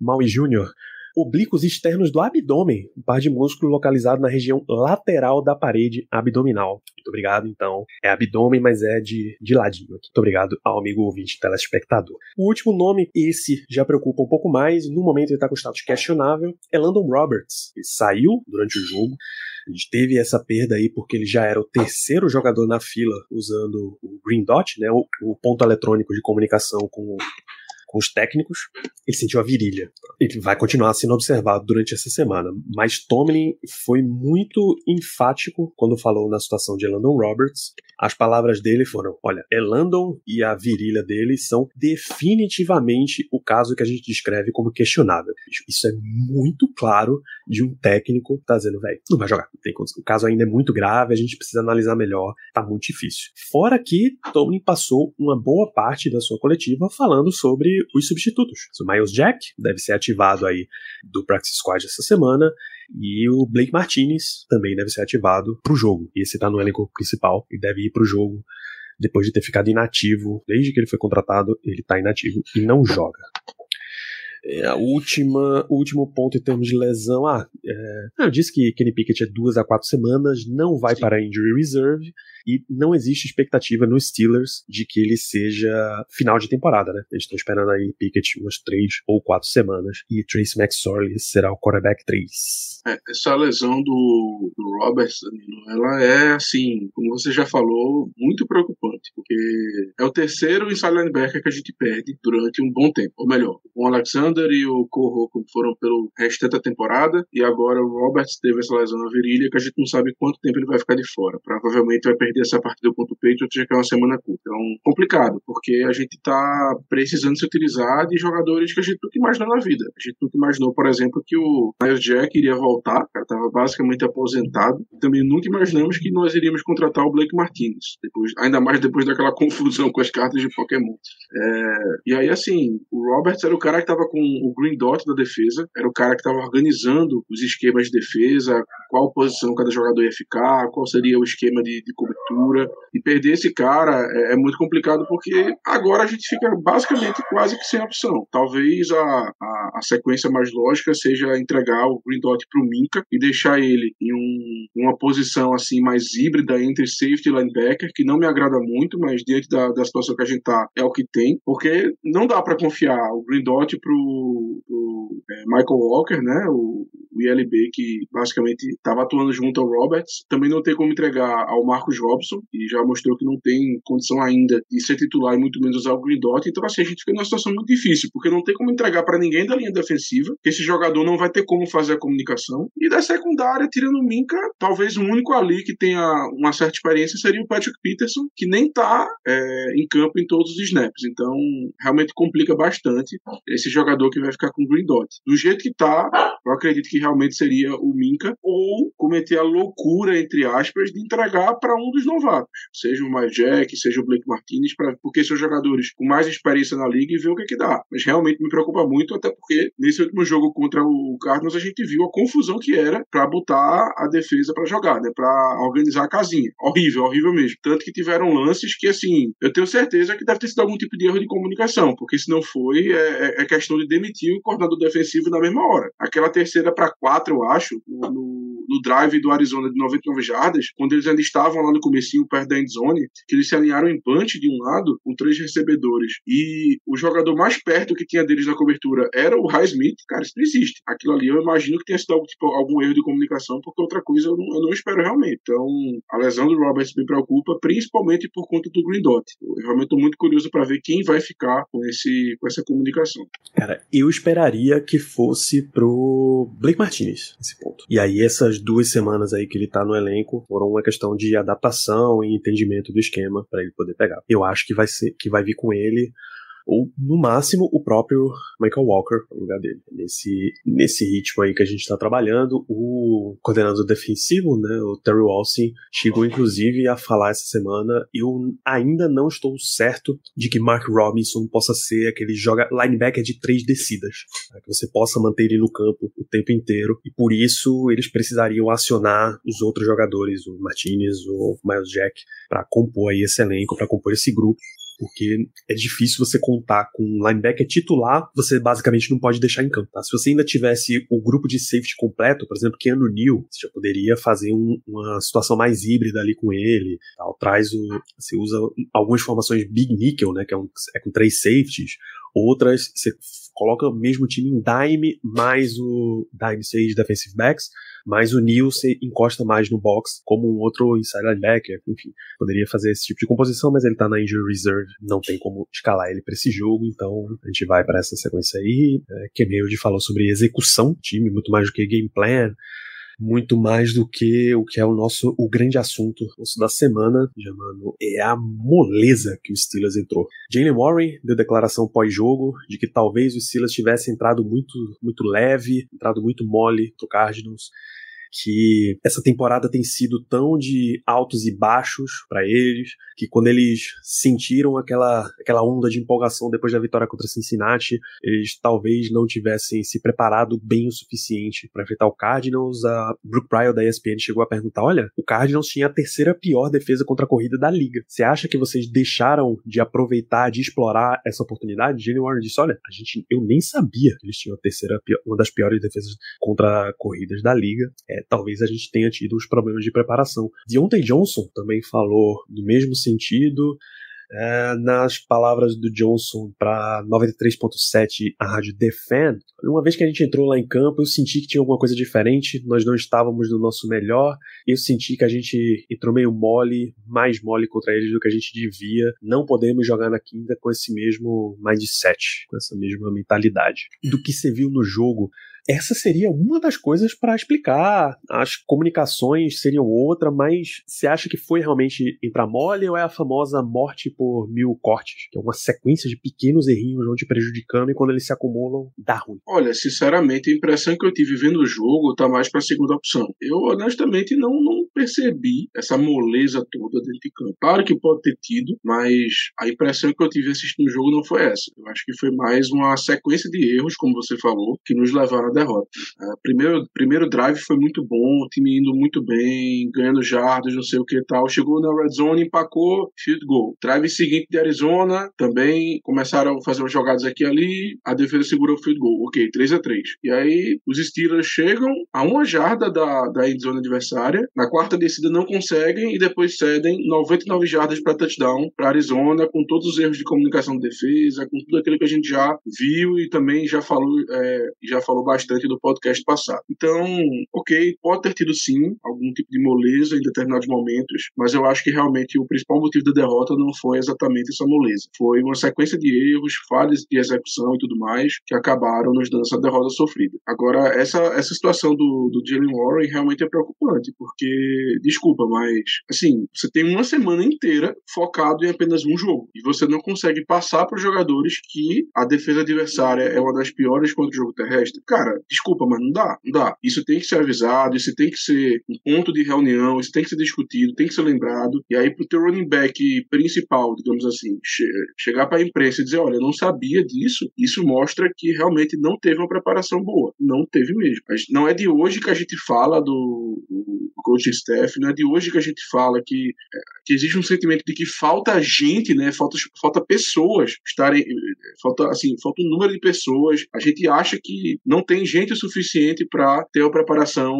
Maui Jr., oblíquos externos do abdômen, um par de músculo localizado na região lateral da parede abdominal. Muito obrigado, então. É abdômen, mas é de, de ladinho aqui. Muito obrigado ao amigo ouvinte telespectador. O último nome, esse já preocupa um pouco mais, no momento ele está com status questionável, é Landon Roberts. Ele saiu durante o jogo, a gente teve essa perda aí porque ele já era o terceiro jogador na fila usando o Green Dot, né, o, o ponto eletrônico de comunicação com, com os técnicos. Ele sentiu a virilha. Ele vai continuar sendo observado durante essa semana. Mas Tomlin foi muito enfático quando falou na situação de Elandon Roberts. As palavras dele foram: olha, Elandon e a virilha dele são definitivamente o caso que a gente descreve como questionável. Isso é muito claro de um técnico tá dizendo, velho, não vai jogar. O caso ainda é muito grave, a gente precisa analisar melhor, tá muito difícil. Fora que Tomlin passou uma boa parte da sua coletiva falando sobre os substitutos. O Miles Jack deve ser ativado aí do Practice Squad essa semana. E o Blake Martinez também deve ser ativado pro jogo. E esse tá no elenco principal e deve ir pro jogo depois de ter ficado inativo. Desde que ele foi contratado, ele tá inativo e não joga. É, a última, o último ponto em termos de lesão. Ah, é, eu disse que Kenny Pickett é duas a quatro semanas, não vai Sim. para a injury reserve e não existe expectativa nos Steelers de que ele seja final de temporada, né? Eles estão esperando aí Pickett umas três ou quatro semanas e Trace McSorley será o quarterback 3. É, essa lesão do, do Roberts, Danilo, ela é, assim, como você já falou, muito preocupante, porque é o terceiro inside linebacker que a gente perde durante um bom tempo. Ou melhor, com o Alexander E o Corro foram pelo restante da temporada, e agora o Roberts teve essa lesão na virilha que a gente não sabe quanto tempo ele vai ficar de fora. Provavelmente vai perder essa partida contra o Patriots, já que é uma semana curta. Então, complicado, porque a gente tá precisando se utilizar de jogadores que a gente nunca imaginou na vida. A gente nunca imaginou, por exemplo, que o Miles Jack iria voltar, cara tava basicamente aposentado. Também nunca imaginamos que nós iríamos contratar o Blake Martinez, depois, ainda mais depois daquela confusão com as cartas de Pokémon. É, e aí, assim, o Roberts era o cara que tava com o Green Dot da defesa, era o cara que tava organizando os esquemas de defesa, qual posição cada jogador ia ficar, qual seria o esquema de, de cobertura. E perder esse cara é, é, muito complicado porque agora a gente fica basicamente quase que sem opção. Talvez a, a, a sequência mais lógica seja entregar o Green Dot pro Minka e deixar ele em um, uma posição assim mais híbrida entre safety e linebacker, que não me agrada muito, mas diante da, da situação que a gente tá, é o que tem, porque não dá para confiar o Green Dot pro, pro é, Michael Walker, né, o, o ILB que basicamente estava atuando junto ao Roberts, também não tem como entregar ao Marcos Robson, e já mostrou que não tem condição ainda de ser titular e muito menos usar o Green Dot, então assim, a gente fica numa situação muito difícil, porque não tem como entregar para ninguém da linha defensiva, esse jogador não vai ter como fazer a comunicação, e da secundária, tirando o Minka, talvez o único ali que tenha uma certa experiência seria o Patrick Peterson, que nem tá é, em campo em todos os snaps, então realmente complica bastante esse jogador que vai ficar com o Green Dot. Do jeito que tá, eu acredito que realmente seria o Minka, ou cometer a loucura, entre aspas, de entregar para um dos novatos, seja o Mike Jack, seja o Blake Martinez, pra, porque são jogadores com mais experiência na liga e ver o que, é que dá. Mas realmente me preocupa muito, até porque nesse último jogo contra o Cardinals a gente viu a confusão que era para botar a defesa para jogar, né, para organizar a casinha. Horrível, horrível mesmo. Tanto que tiveram lances que, assim, eu tenho certeza que deve ter sido algum tipo de erro de comunicação, porque se não foi, é, é, é questão de demitir o coordenador defensivo na mesma hora. Aquela terceira para quatro, eu acho, no, no, no, drive do Arizona de 99 jardas, quando eles ainda estavam lá no comecinho, perto da endzone, que eles se alinharam em punch de um lado, com três recebedores, e o jogador mais perto que tinha deles na cobertura era o High Smith, cara, isso não existe. Aquilo ali eu imagino que tenha sido algum, tipo, algum erro de comunicação, porque outra coisa eu não, eu não, espero realmente. Então, a lesão do Roberts me preocupa, principalmente por conta do Green Dot. Eu realmente estou muito curioso para ver quem vai ficar com, esse, com essa comunicação. Cara, eu esperaria que fosse pro Blake Martinez nesse ponto. E aí, essas duas semanas aí que ele tá no elenco foram uma questão de adaptação e entendimento do esquema para ele poder pegar. Eu acho que vai ser que vai vir com ele ou no máximo o próprio Michael Walker no lugar dele. Nesse, nesse ritmo aí que a gente está trabalhando, o coordenador defensivo, né, o Terry Walsing, chegou inclusive a falar essa semana, eu ainda não estou certo de que Mark Robinson possa ser aquele joga linebacker de três descidas, tá? que você possa manter ele no campo o tempo inteiro, e por isso eles precisariam acionar os outros jogadores, o Martinez, o Miles Jack, para compor aí esse elenco, para compor esse grupo porque é difícil você contar com um linebacker titular, você basicamente não pode deixar em campo. Tá? Se você ainda tivesse o grupo de safety completo, por exemplo, Keanu Neal, você já poderia fazer um, uma situação mais híbrida ali com ele. Tal. Traz o, você usa algumas formações Big Nickel, né, que é, um, é com três safeties, outras você coloca o mesmo time em dime mais o dime 6 defensive backs mas o Neil se encosta mais no box como um outro inside linebacker, enfim, poderia fazer esse tipo de composição, mas ele tá na injury reserve, não tem como escalar ele para esse jogo, então a gente vai para essa sequência aí. É, Kemeld falou sobre execução do time, muito mais do que game plan, muito mais do que o que é o nosso o grande assunto nosso da semana, chamando é a moleza que o Steelers entrou. Jalen Warren deu declaração pós-jogo de que talvez o Steelers tivesse entrado muito muito leve, entrado muito mole pro Cardinals que essa temporada tem sido tão de altos e baixos para eles, que quando eles sentiram aquela, aquela onda de empolgação depois da vitória contra Cincinnati, eles talvez não tivessem se preparado bem o suficiente para enfrentar o Cardinals. A Brooke Pryor da ESPN chegou a perguntar: olha, o Cardinals tinha a terceira pior defesa contra a corrida da liga. Você acha que vocês deixaram de aproveitar, de explorar essa oportunidade? Jenny Warren disse: olha, a gente, eu nem sabia que eles tinham a terceira, uma das piores defesas contra corridas da liga. É, talvez a gente tenha tido uns problemas de preparação. Deontay Johnson também falou no mesmo sentido. É, nas palavras do Johnson para 93.7, a rádio The Fan, uma vez que a gente entrou lá em campo, eu senti que tinha alguma coisa diferente, nós não estávamos no nosso melhor, eu senti que a gente entrou meio mole, mais mole contra eles do que a gente devia, não podemos jogar na quinta com esse mesmo mindset, com essa mesma mentalidade. Do que você viu no jogo, essa seria uma das coisas para explicar. As comunicações seriam outra, mas você acha que foi realmente mole ou é a famosa morte por mil cortes? Que é uma sequência de pequenos errinhos vão te prejudicando e quando eles se acumulam, dá ruim. Olha, sinceramente, a impressão que eu tive vendo o jogo tá mais para a segunda opção. Eu, honestamente, não, não percebi essa moleza toda dentro de campo. Claro que pode ter tido, mas a impressão que eu tive assistindo o jogo não foi essa. Eu acho que foi mais uma sequência de erros, como você falou, que nos levaram derrota. Uh, primeiro, primeiro drive foi muito bom, o time indo muito bem, ganhando jardas, não sei o que e tal. Chegou na red zone, empacou, field goal. Drive seguinte de Arizona, também começaram a fazer umas jogadas aqui e ali, a defesa segurou o field goal. Ok, 3 a 3 E aí os Steelers chegam a uma jarda da, da zone adversária, na quarta descida não conseguem e depois cedem 99 jardas para touchdown para Arizona, com todos os erros de comunicação de defesa, com tudo aquilo que a gente já viu e também já falou, é, já falou bastante do podcast passado. Então, ok, pode ter tido sim algum tipo de moleza em determinados momentos, mas eu acho que realmente o principal motivo da derrota não foi exatamente essa moleza. Foi uma sequência de erros, falhas de execução e tudo mais que acabaram nos dando essa derrota sofrida. Agora, essa, essa situação do, do Jalen Warren realmente é preocupante, porque, desculpa, mas, assim, você tem uma semana inteira focado em apenas um jogo e você não consegue passar para os jogadores que a defesa adversária é uma das piores contra o jogo terrestre. Cara, desculpa, mas não dá, não dá. Isso tem que ser avisado, isso tem que ser um ponto de reunião, isso tem que ser discutido, tem que ser lembrado. E aí, pro teu running back principal, digamos assim, che chegar para a imprensa e dizer: olha, eu não sabia disso, isso mostra que realmente não teve uma preparação boa. Não teve mesmo. Não é de hoje que a gente fala do, do coaching staff, não é de hoje que a gente fala que, é, que existe um sentimento de que falta gente, né? Falta, falta pessoas estarem. Falta, assim, falta um número de pessoas. A gente acha que não tem gente o suficiente para ter uma preparação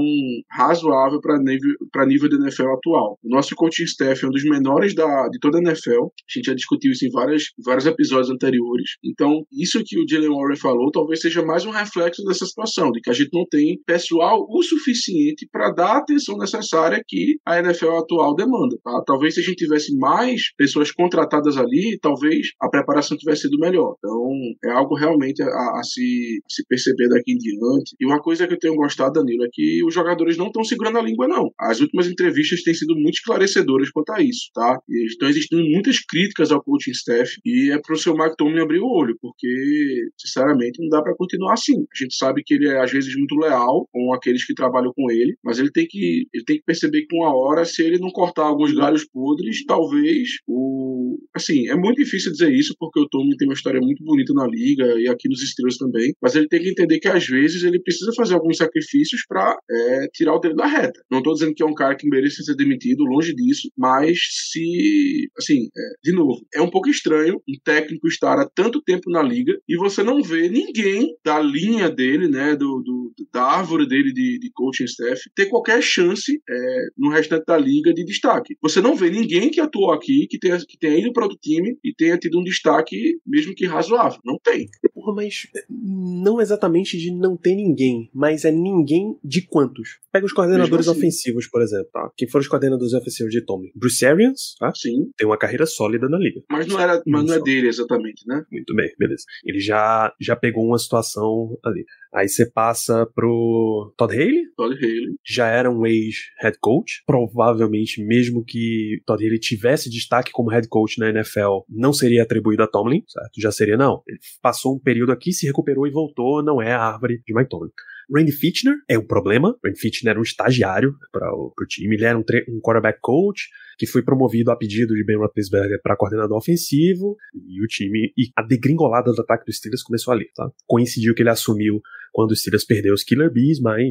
razoável para nível, nível da NFL atual. O nosso coaching staff é um dos menores da, de toda a NFL. A gente já discutiu isso em várias, vários episódios anteriores. Então, isso que o Jalen Warren falou talvez seja mais um reflexo dessa situação, de que a gente não tem pessoal o suficiente para dar a atenção necessária que a NFL atual demanda. Tá? Talvez se a gente tivesse mais pessoas contratadas ali, talvez a preparação tivesse sido melhor. Então, é algo realmente a, a se, se perceber daqui em diante e uma coisa que eu tenho gostado, Danilo, é que os jogadores não estão segurando a língua, não. As últimas entrevistas têm sido muito esclarecedoras quanto a isso, tá? E estão existindo muitas críticas ao coaching staff e é pro seu Tomlin abrir o olho, porque, sinceramente, não dá para continuar assim. A gente sabe que ele é, às vezes, muito leal com aqueles que trabalham com ele, mas ele tem que, ele tem que perceber que, uma hora, se ele não cortar alguns galhos podres, talvez o. Assim, é muito difícil dizer isso, porque o Tomlin tem uma história muito bonita na liga e aqui nos Steelers também, mas ele tem que entender que, às vezes, ele precisa fazer alguns sacrifícios para é, tirar o dele da reta. Não estou dizendo que é um cara que merece ser demitido, longe disso, mas se, assim, é, de novo, é um pouco estranho um técnico estar há tanto tempo na liga e você não vê ninguém da linha dele, né, do, do da árvore dele de, de coaching staff, ter qualquer chance é, no restante da liga de destaque. Você não vê ninguém que atuou aqui, que tenha, que tenha ido para outro time e tenha tido um destaque, mesmo que razoável. Não tem. Porra, mas não exatamente de não ter ninguém, mas é ninguém de quantos? Pega os coordenadores assim. ofensivos, por exemplo, tá? Quem foram os coordenadores ofensivos de Tommy? Bruce Arians, tá? Sim. Tem uma carreira sólida na liga. Mas não, era, mas não é dele exatamente, né? Muito bem, beleza. Ele já, já pegou uma situação ali. Aí você passa pro Todd Haley. Todd Haley. Já era um ex-head coach. Provavelmente, mesmo que Todd Haley tivesse destaque como head coach na NFL, não seria atribuído a Tomlin, certo? Já seria, não. Ele passou um período aqui, se recuperou e voltou, não é a árvore de Tomlin. Randy Fitchner é um problema. Randy Fitchner era um estagiário para o time. Ele era um, um quarterback coach que foi promovido a pedido de Ben Roethlisberger para coordenador ofensivo e o time e a degringolada do ataque dos Steelers começou ali, tá? Coincidiu que ele assumiu quando o Steelers perdeu os Killer Bees, mas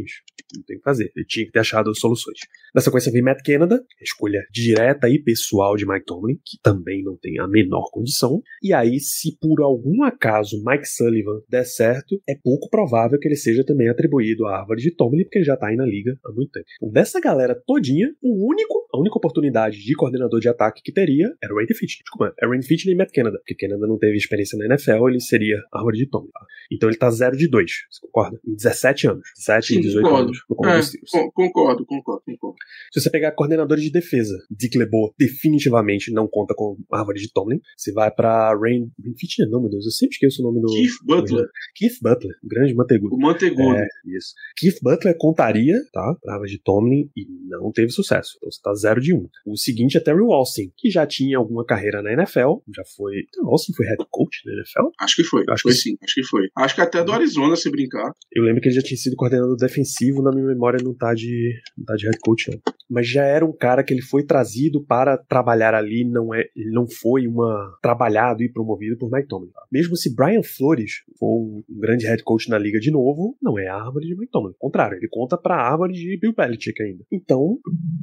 não tem o que fazer. Ele tinha que ter achado soluções. Na sequência vem Matt Canada, escolha direta e pessoal de Mike Tomlin, que também não tem a menor condição. E aí, se por algum acaso Mike Sullivan der certo, é pouco provável que ele seja também atribuído à árvore de Tomlin, porque ele já tá aí na liga há muito tempo. Dessa galera todinha, o único, a única oportunidade de coordenador de ataque que teria era o Randy Fitch. Desculpa, é Randy Fitch e Matt Canada, porque Canada não teve experiência na NFL, ele seria árvore de Tom. Tá? Então ele tá 0 de 2, você concorda? Em 17 anos. 17 e 18 concordo. anos. No é, concordo, concordo, concordo. Se você pegar coordenadores de defesa, Dick LeBeau definitivamente não conta com árvore de Tomlin. Você vai pra Rain... Fitch não, meu Deus, eu sempre esqueço o nome do... Keith Butler. Keith Butler, grande mantegudo. O mantegudo. É, isso. Keith Butler contaria, tá? Pra árvore de Tomlin e não teve sucesso. Então você tá 0 de 1. Um. O seguinte é Terry Walston, que já tinha alguma carreira na NFL, já foi... Terry Walston foi head coach na NFL? Acho que foi. Acho foi que sim, acho que foi. Acho que até do Arizona, se brincar. Eu lembro que ele já tinha sido coordenador defensivo, na minha memória não tá de, não tá de head coach, não. Mas já era um cara que ele foi trazido para trabalhar ali, não é, ele não foi uma trabalhado e promovido por Mike Tomlin. Mesmo se Brian Flores for um grande head coach na liga de novo, não é a árvore de Mike Tomlin. Ao contrário, ele conta para a árvore de Bill Belichick ainda. Então,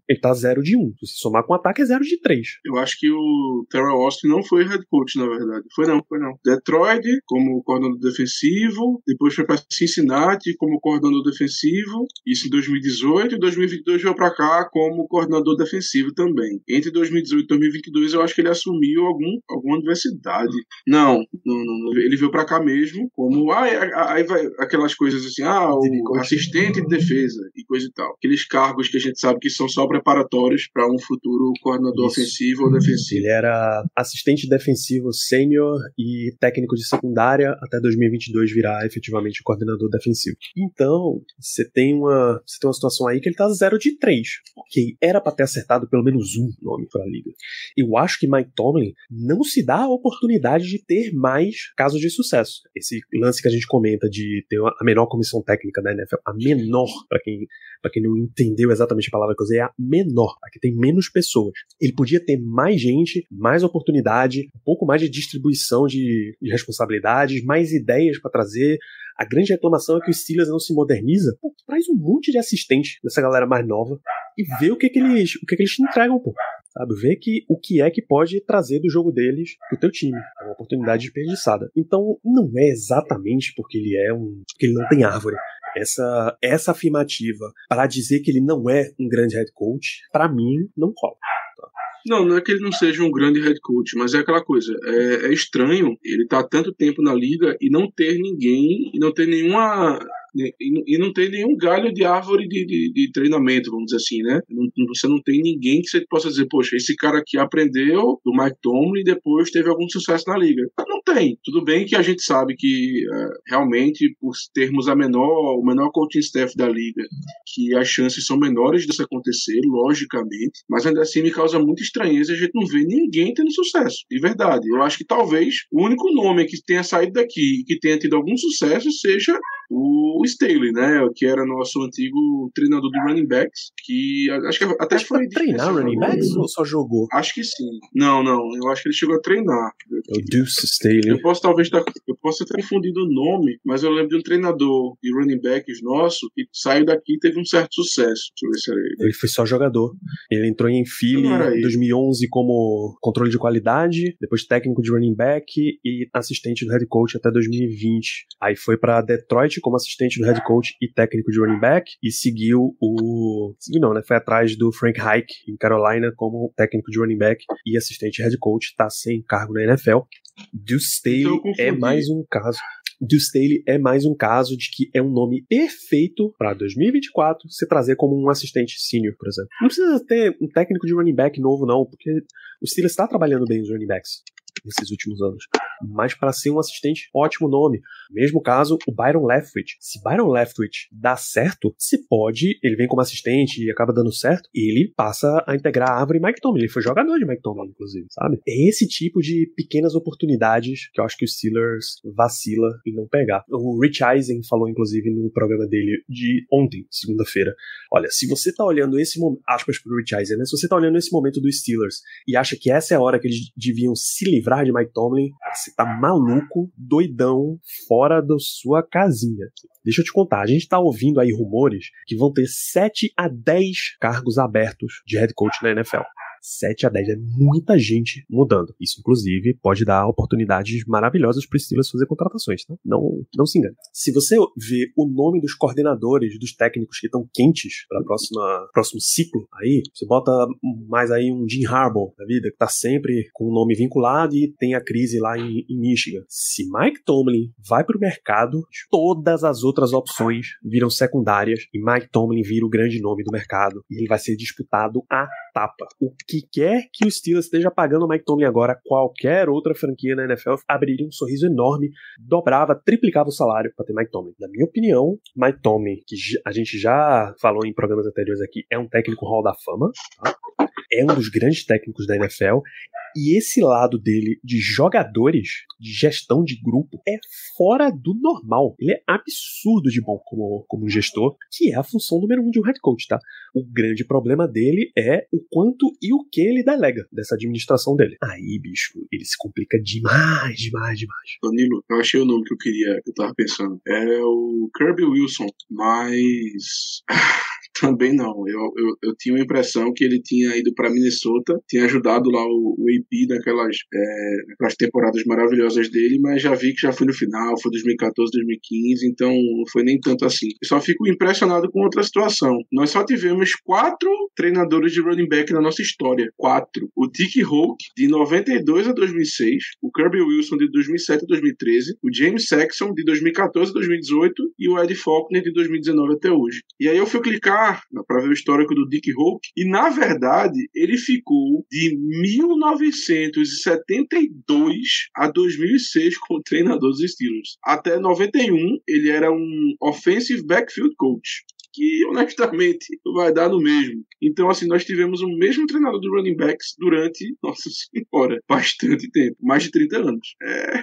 ele tá 0 de 1. Um. Se somar com ataque, é 0 de 3. Eu acho que o Terrell Austin não foi head coach, na verdade. Foi não, foi não. Detroit, como coordenador defensivo, depois foi para Cincinnati como coordenador defensivo, isso em 2018, e 2022 veio para cá como coordenador defensivo também. Entre 2018 e 2022 eu acho que ele assumiu algum, alguma universidade. Não, não, não ele veio para cá mesmo como ah, aí vai aquelas coisas assim, ah, o assistente de defesa e coisa e tal. Aqueles cargos que a gente sabe que são só preparatórios para um futuro coordenador isso. ofensivo ou defensivo. Ele era assistente defensivo sênior e técnico de secundária até 2022 virar efetivamente o coordenador defensivo. Então, você tem uma, você tem uma situação aí que ele tá 0 de 3. Ok, era para ter acertado pelo menos um nome para a liga. Eu acho que Mike Tomlin não se dá a oportunidade de ter mais casos de sucesso. Esse lance que a gente comenta de ter a menor comissão técnica da NFL, a menor, para quem, pra quem não entendeu exatamente a palavra que eu usei, é a menor, a que tem menos pessoas. Ele podia ter mais gente, mais oportunidade, um pouco mais de distribuição de, de responsabilidades, mais ideias para trazer, a grande reclamação é que o Steelers não se moderniza. Pô, traz um monte de assistente dessa galera mais nova e vê o que, que eles, o que, que eles te entregam, pô. Sabe, vê que o que é que pode trazer do jogo deles pro teu time. É uma oportunidade desperdiçada. Então, não é exatamente porque ele é um. porque ele não tem árvore. Essa, essa afirmativa para dizer que ele não é um grande head coach, para mim, não cola. Não, não é que ele não seja um grande head coach, mas é aquela coisa. É, é estranho ele estar tá tanto tempo na liga e não ter ninguém, e não ter nenhuma e, não tem nenhum galho de árvore de, de, de treinamento, vamos dizer assim, né? Não, você não tem ninguém que você possa dizer, poxa, esse cara aqui aprendeu do Mike Tomlin e depois teve algum sucesso na liga. Não tem. Tudo bem que a gente sabe que é, realmente, por termos a menor, o menor coaching staff da liga, que as chances são menores disso acontecer, logicamente, mas ainda assim me causa muita estranheza a gente não ver ninguém tendo sucesso, de verdade. Eu acho que talvez o único nome que tenha saído daqui e que tenha tido algum sucesso seja o Staley, né? Que era nosso antigo treinador de running backs, que acho que até acho foi. treinar running backs ou só jogou? Acho que sim. Não, não. Eu acho que ele chegou a treinar. É o Deuce Staley. Eu posso talvez estar. Eu posso ter confundido o nome, mas eu lembro de um treinador de running backs nosso que saiu daqui e teve um certo sucesso. Deixa eu ver se era ele. Ele foi só jogador. Ele entrou em Philly em 2011 como controle de qualidade, depois técnico de running back e assistente do head coach até 2020. Aí foi para Detroit como assistente do head coach e técnico de running back e seguiu o. Seguiu não, né? Foi atrás do Frank Reich em Carolina como técnico de running back e assistente head coach, tá sem cargo na NFL. Deuce Staley é mais um caso. Deuce Staley é mais um caso de que é um nome perfeito para 2024 se trazer como um assistente sênior, por exemplo. Não precisa ter um técnico de running back novo, não, porque o Steelers está trabalhando bem os running backs nesses últimos anos. Mas para ser um assistente, ótimo nome. Mesmo caso, o Byron Leftwich. Se Byron Leftwich dá certo, se pode, ele vem como assistente e acaba dando certo, ele passa a integrar a árvore Mike Tomlin. Ele foi jogador de Mike Tomlin, inclusive, sabe? É esse tipo de pequenas oportunidades que eu acho que o Steelers vacila em não pegar. O Rich Eisen falou, inclusive, no programa dele de ontem, segunda-feira. Olha, se você tá olhando esse momento, aspas pro Rich Eisen, né? Se você tá olhando esse momento do Steelers e acha que essa é a hora que eles deviam se livrar de Mike Tomlin, você tá maluco, doidão, fora da sua casinha. Deixa eu te contar, a gente tá ouvindo aí rumores que vão ter 7 a 10 cargos abertos de head coach na NFL. 7 a 10 é muita gente mudando. Isso, inclusive, pode dar oportunidades maravilhosas para os Steelers fazer contratações, tá? Não, não se engane. Se você vê o nome dos coordenadores, dos técnicos que estão quentes para próxima próximo ciclo, aí você bota mais aí um Jim Harbaugh da vida, que tá sempre com o nome vinculado e tem a crise lá em, em Michigan. Se Mike Tomlin vai pro mercado, todas as outras opções viram secundárias e Mike Tomlin vira o grande nome do mercado e ele vai ser disputado a tapa. O que quer que o Steelers esteja pagando o Mike Tomlin agora, qualquer outra franquia na NFL abriria um sorriso enorme, dobrava, triplicava o salário para ter Mike Tomlin. Na minha opinião, Mike Tomlin, que a gente já falou em programas anteriores aqui, é um técnico Hall da Fama, tá? É um dos grandes técnicos da NFL e esse lado dele de jogadores, de gestão de grupo, é fora do normal. Ele é absurdo de bom como, como gestor, que é a função número um de um head coach, tá? O grande problema dele é o quanto e o que ele delega dessa administração dele. Aí, bicho, ele se complica demais, demais, demais. Danilo, eu achei o nome que eu queria, que eu tava pensando. É o Kirby Wilson, mas. Também não. Eu, eu, eu tinha a impressão que ele tinha ido para Minnesota, tinha ajudado lá o, o AP naquelas, é, naquelas temporadas maravilhosas dele, mas já vi que já foi no final, foi 2014, 2015, então não foi nem tanto assim. Eu só fico impressionado com outra situação. Nós só tivemos quatro treinadores de running back na nossa história. Quatro. O Dick Hoke, de 92 a 2006, o Kirby Wilson, de 2007 a 2013, o James Saxon, de 2014 a 2018 e o Ed Faulkner, de 2019 até hoje. E aí eu fui clicar para ver o histórico do Dick Hoke, e na verdade ele ficou de 1972 a 2006 como treinador dos Steelers. Até 91 ele era um offensive backfield coach que honestamente vai dar no mesmo. Então, assim, nós tivemos o mesmo treinador do running backs durante, nossa senhora, bastante tempo mais de 30 anos. É,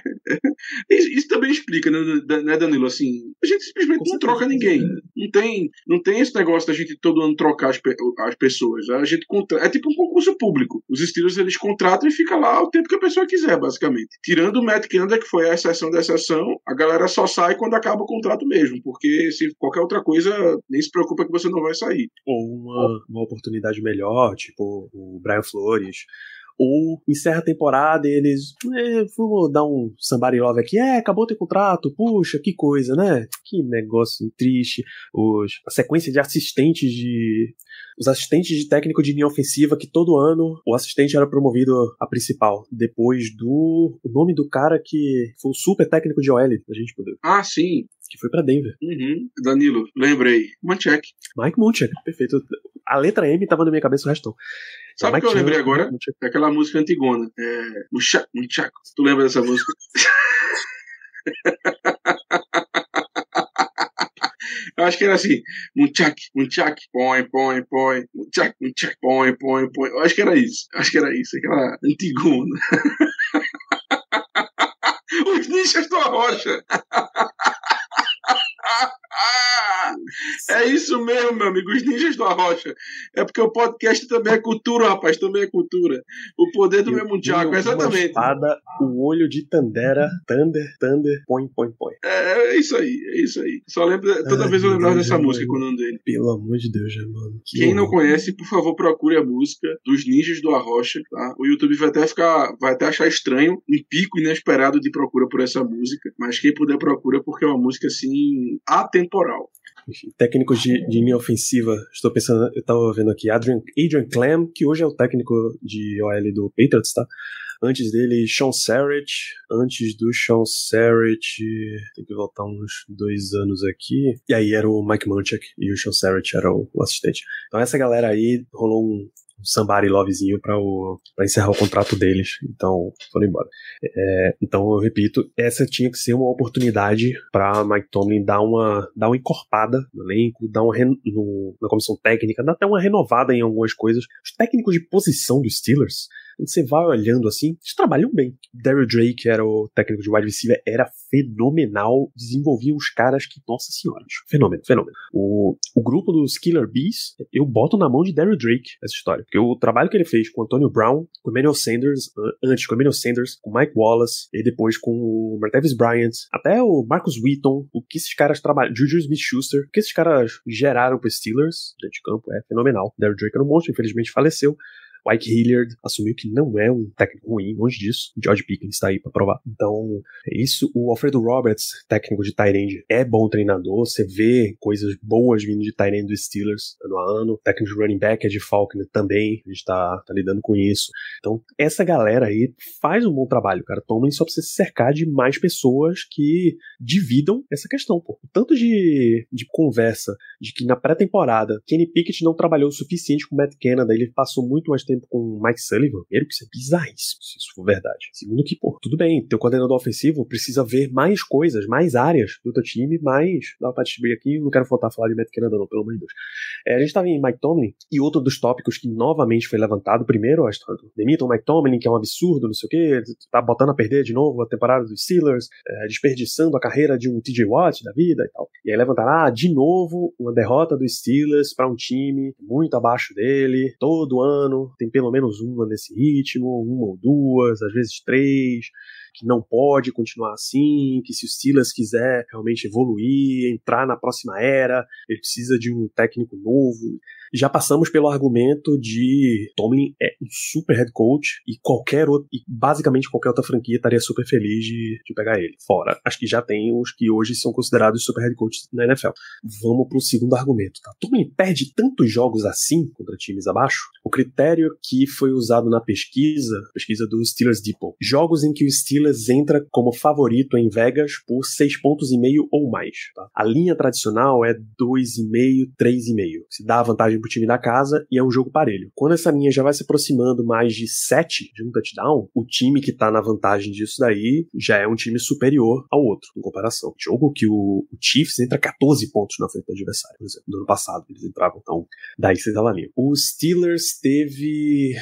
é, isso também explica, né, né, Danilo? Assim, a gente simplesmente não troca ninguém. Não tem, não tem esse negócio da gente todo ano trocar as, as pessoas. A gente contra... É tipo um concurso público. Os Steelers eles contratam e fica lá o tempo que a pessoa quiser, basicamente. Tirando o Matt Canada, que foi a exceção da exceção, a galera só sai quando acaba o contrato mesmo. Porque se qualquer outra coisa nem se preocupa que você não vai sair. Ou uma, uma oportunidade melhor, tipo o Brian Flores. Ou encerra a temporada e eles. É, vamos dar um somebody love aqui. É, acabou teu contrato. Puxa, que coisa, né? Que negócio triste. Os, a sequência de assistentes de. Os assistentes de técnico de linha ofensiva, que todo ano o assistente era promovido a principal. Depois do. O nome do cara que foi o super técnico de OL, a gente poder. Ah, sim que foi para Denver. Uhum. Danilo, lembrei. Munchak. Mike Munchak, perfeito. A letra M tava na minha cabeça o resto. Sabe o que eu lembrei agora? É aquela música antigona. É... Munchak, Munchak. Tu lembra dessa música? Eu acho que era assim, munchak, munchak, põe, põe, põe, munchak, munchak, põe, põe, põe. Eu acho que era isso. Eu acho que era isso, aquela antigona. Os nichos da rocha. É isso mesmo, meu amigo, os ninjas do Arrocha. É porque o podcast também é cultura, rapaz, também é cultura. O poder do mesmo Tiago, exatamente. Espada, o olho de Tandera, Thunder, Thunder, põe, põe, põe. É, é isso aí, é isso aí. Só lembro, toda Ai, vez eu lembrava dessa música quando eu dele. Pelo amor de Deus, mano. Que Quem não conhece, por favor, procure a música dos ninjas do Arrocha, tá? O YouTube vai até ficar, vai até achar estranho, um pico inesperado de procura por essa música, mas quem puder procura porque é uma música assim atemporal. Técnicos de, de linha ofensiva, estou pensando, eu estava vendo aqui, Adrian, Adrian Clem, que hoje é o técnico de OL do Patriots, tá? Antes dele, Sean Sarrett. Antes do Sean Sarrett, tem que voltar uns dois anos aqui. E aí era o Mike Munchak e o Sean Sarrett era o, o assistente. Então essa galera aí rolou um, um somebody lovezinho para encerrar o contrato deles. Então, foram embora. É, então, eu repito, essa tinha que ser uma oportunidade para Mike Tomlin dar uma, dar uma encorpada no elenco, dar uma no, na comissão técnica, dar até uma renovada em algumas coisas. Os técnicos de posição dos Steelers quando você vai olhando assim, eles trabalham bem. Daryl Drake, que era o técnico de wide receiver, era fenomenal, desenvolvia os caras que, nossa senhora, fenômeno, fenômeno. O, o grupo dos Killer Bees, eu boto na mão de Daryl Drake essa história, porque o trabalho que ele fez com Antonio Brown, com Emmanuel Sanders, antes com Emmanuel Sanders, com Mike Wallace, e depois com o Martavis Bryant, até o Marcus Wheaton, o que esses caras trabalham, Juju Smith-Schuster, o que esses caras geraram para Steelers dentro de campo é fenomenal. Daryl Drake era um monstro, infelizmente faleceu, Mike Hilliard assumiu que não é um técnico ruim, longe disso. George Pickens está aí para provar. Então, é isso. O Alfredo Roberts, técnico de Tyrande, é bom treinador. Você vê coisas boas vindo de Tyrande dos Steelers ano a ano. O técnico de running back é de Falcon também. A gente tá, tá lidando com isso. Então, essa galera aí faz um bom trabalho, cara. Tomlin só precisa se cercar de mais pessoas que dividam essa questão, pô. Tanto de, de conversa de que na pré-temporada Kenny Pickett não trabalhou o suficiente com o Matt Canada, ele passou muito mais tempo com o Mike Sullivan. Primeiro que isso é bizarríssimo, se isso for verdade. Segundo que, pô, tudo bem, teu coordenador ofensivo precisa ver mais coisas, mais áreas do teu time, mas dá pra distribuir aqui, não quero faltar a falar de Matt Canada não, pelo amor de Deus. É, a gente tava em Mike Tomlin, e outro dos tópicos que novamente foi levantado, primeiro a história do Demiton Mike Tomlin, que é um absurdo, não sei o que, tá botando a perder de novo a temporada dos Steelers, é, desperdiçando a carreira de um TJ Watt da vida e tal. E aí levantará ah, de novo uma derrota dos Steelers para um time muito abaixo dele, todo ano, tem pelo menos uma nesse ritmo, uma ou duas, às vezes três que não pode continuar assim, que se o Steelers quiser realmente evoluir, entrar na próxima era, ele precisa de um técnico novo. Já passamos pelo argumento de Tomlin é um super head coach e qualquer outro, e basicamente qualquer outra franquia estaria super feliz de, de pegar ele. Fora, acho que já tem os que hoje são considerados super head coaches na NFL. Vamos pro segundo argumento, tá? Tomlin perde tantos jogos assim contra times abaixo. O critério que foi usado na pesquisa, pesquisa do Steelers Depot, jogos em que o Steelers entra como favorito em Vegas por seis pontos e meio ou mais. Tá? A linha tradicional é 2,5, 3,5. Se dá a vantagem pro time da casa e é um jogo parelho. Quando essa linha já vai se aproximando mais de 7 de um touchdown, o time que tá na vantagem disso daí já é um time superior ao outro, em comparação. Jogo que o, o Chiefs entra 14 pontos na frente do adversário, por exemplo. No ano passado eles entravam, então daí você dá a linha. O Steelers teve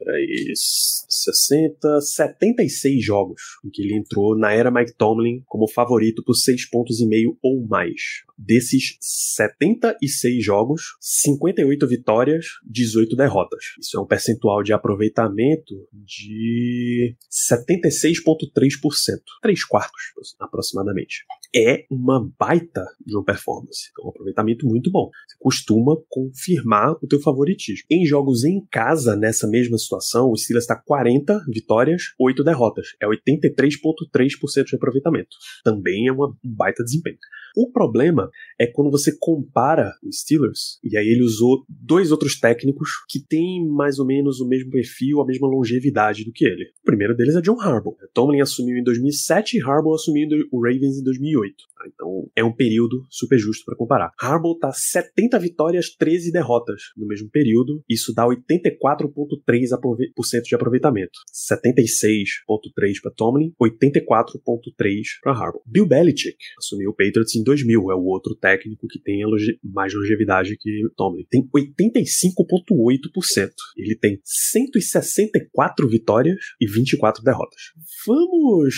peraí, 60, 76 jogos em que ele entrou na era Mike Tomlin como favorito por 6 pontos e meio ou mais. Desses 76 jogos, 58 vitórias, 18 derrotas. Isso é um percentual de aproveitamento de 76,3%. 3 quartos, aproximadamente. É uma baita de uma performance. É um aproveitamento muito bom. Você costuma confirmar o teu favoritismo. Em jogos em casa, nessa mesma situação, o Steelers está 40 vitórias, 8 derrotas. É 83,3% de aproveitamento. Também é um baita desempenho. O problema é quando você compara os Steelers, e aí ele usou dois outros técnicos que têm mais ou menos o mesmo perfil, a mesma longevidade do que ele. O primeiro deles é John Harbaugh. Tomlin assumiu em 2007 e Harbaugh assumiu o Ravens em 2008. Tá? Então é um período super justo para comparar. Harbaugh tá 70 vitórias, 13 derrotas no mesmo período. Isso dá 84,3% de aproveitamento. 76,3 para Tomlin, 84,3 para Harbaugh. Bill Belichick assumiu o Patriots em 2000, é o outro técnico que tem longe mais longevidade que Tomlin. Tem 85,8%. Ele tem 164 vitórias e 24 derrotas. Vamos,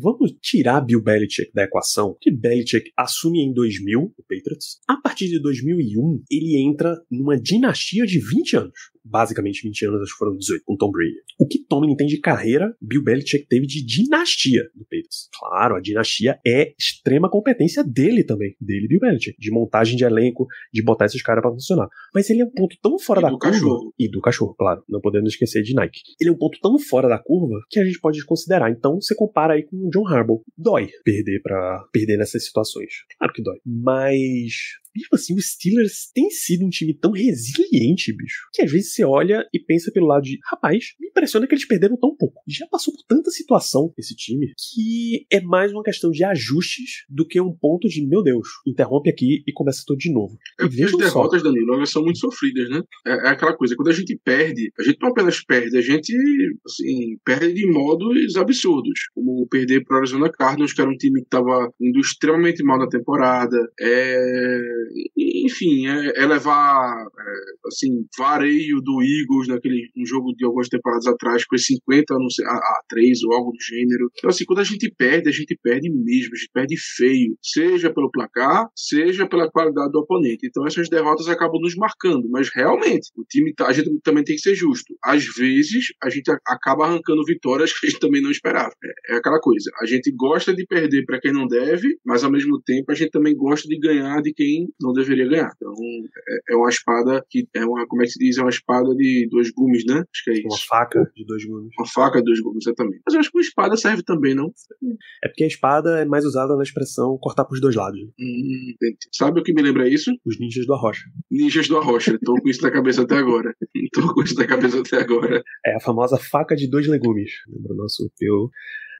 vamos tirar Bill Belichick da equação, que Belichick assume em 2000 o Patriots. A partir de 2001, ele entra numa dinastia de 20 anos basicamente 20 anos, acho que foram 18 com Tom Brady. O que Tomlin tem de carreira, Bill Belichick teve de dinastia do Patriots. Claro, a dinastia é extrema competência dele também, dele Bill Belichick, de montagem de elenco, de botar esses caras para funcionar. Mas ele é um ponto tão fora e da do curva cachorro. e do cachorro, claro, não podemos esquecer de Nike. Ele é um ponto tão fora da curva que a gente pode considerar. Então, você compara aí com o John Harbaugh. Dói perder para perder nessas situações. Claro que dói. Mas mesmo assim, o Steelers tem sido um time tão resiliente, bicho, que às vezes você olha e pensa pelo lado de, rapaz, me impressiona que eles perderam tão pouco. Já passou por tanta situação esse time que é mais uma questão de ajustes do que um ponto de, meu Deus, interrompe aqui e começa tudo de novo. É porque as vejam só, derrotas, Danilo, elas são muito sofridas, né? É, é aquela coisa, quando a gente perde, a gente não apenas perde, a gente, assim, perde de modos absurdos. Como perder para o Arizona Cardinals, que era um time que estava indo extremamente mal na temporada. É, enfim, é, é levar, é, assim, vareio do Eagles naquele um jogo de algumas temporadas atrás, foi 50 não sei, a, a 3 ou algo do gênero. Então, assim, quando a gente perde, a gente perde mesmo, a gente perde feio, seja pelo placar, seja pela qualidade do oponente. Então, essas derrotas acabam nos marcando, mas realmente, o time, tá- a gente também tem que ser justo. Às vezes, a gente acaba arrancando vitórias que a gente também não esperava. É, é aquela coisa, a gente gosta de perder para quem não deve, mas ao mesmo tempo a gente também gosta de ganhar de quem não deveria ganhar. Então, é, é, uma espada que é uma, como é que se diz? É uma espada de dois gumes, né? Acho que é isso. Uma faca de dois gumes. Uma faca de dois gumes, exatamente. Mas eu acho que uma espada serve também, não? É porque a espada é mais usada na expressão cortar pros dois lados. Hum, sabe o que me lembra isso? Os ninjas do Arrocha. Ninjas do Arrocha. Tô com isso na cabeça até agora. Tô com isso na cabeça até agora. É a famosa faca de dois legumes. Lembra o nosso Peu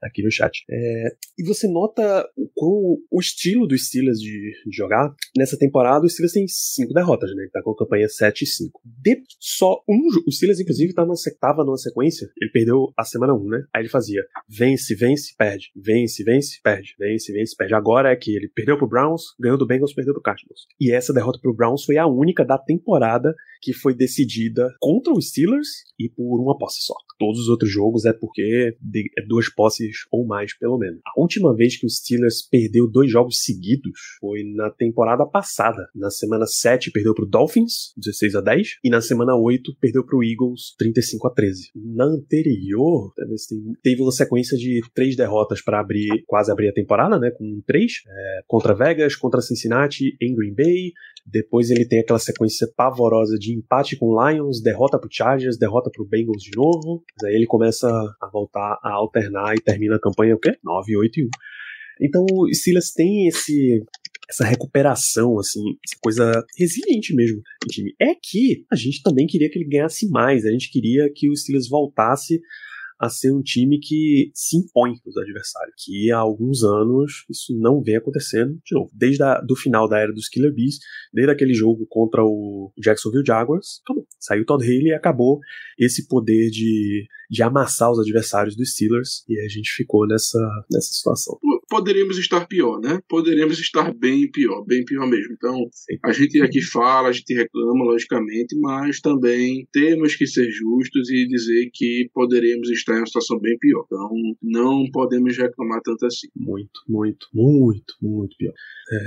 aqui no chat. É, e você nota com o estilo do Steelers de, de, jogar. Nessa temporada, o Steelers tem cinco derrotas, né? Ele tá com a campanha 7 e 5. De só um. O Steelers, inclusive, tá numa, tava numa sequência. Ele perdeu a semana 1, né? Aí ele fazia vence, vence, perde. Vence, vence, perde. Vence, vence, perde. Agora é que ele perdeu pro Browns, ganhou do Bengals, perdeu pro Cardinals. E essa derrota pro Browns foi a única da temporada que foi decidida contra os Steelers e por uma posse só. Todos os outros jogos é porque é duas posses ou mais, pelo menos. A última vez que os Steelers perdeu dois jogos seguidos foi na temporada passada. Na semana 7 perdeu pro Dolphins, 16 a 10, e na semana 8 perdeu pro Eagles, 35 a 13. Na anterior, teve uma sequência de três derrotas para abrir, quase abrir a temporada, né, com três, é, contra Vegas, contra Cincinnati, em Green Bay, depois ele tem aquela sequência pavorosa de empate com Lions, derrota pro Chargers, derrota pro Bengals de novo. Aí ele começa a voltar a alternar e termina a campanha o quê? 9, 8 e 1. Então o Steelers tem esse essa recuperação, assim, essa coisa resiliente mesmo no time. É que a gente também queria que ele ganhasse mais, a gente queria que o Steelers voltasse a ser um time que se impõe os adversários, que há alguns anos isso não vem acontecendo, de novo, desde o do final da era dos Killer Bees, desde aquele jogo contra o Jacksonville Jaguars, acabou. Saiu Todd Haley e acabou esse poder de, de amassar os adversários dos Steelers e a gente ficou nessa, nessa situação poderíamos estar pior, né? Poderíamos estar bem pior, bem pior mesmo. Então, a gente aqui fala, a gente reclama, logicamente, mas também temos que ser justos e dizer que poderíamos estar em uma situação bem pior. Então, não podemos reclamar tanto assim. Muito, muito, muito, muito pior. É,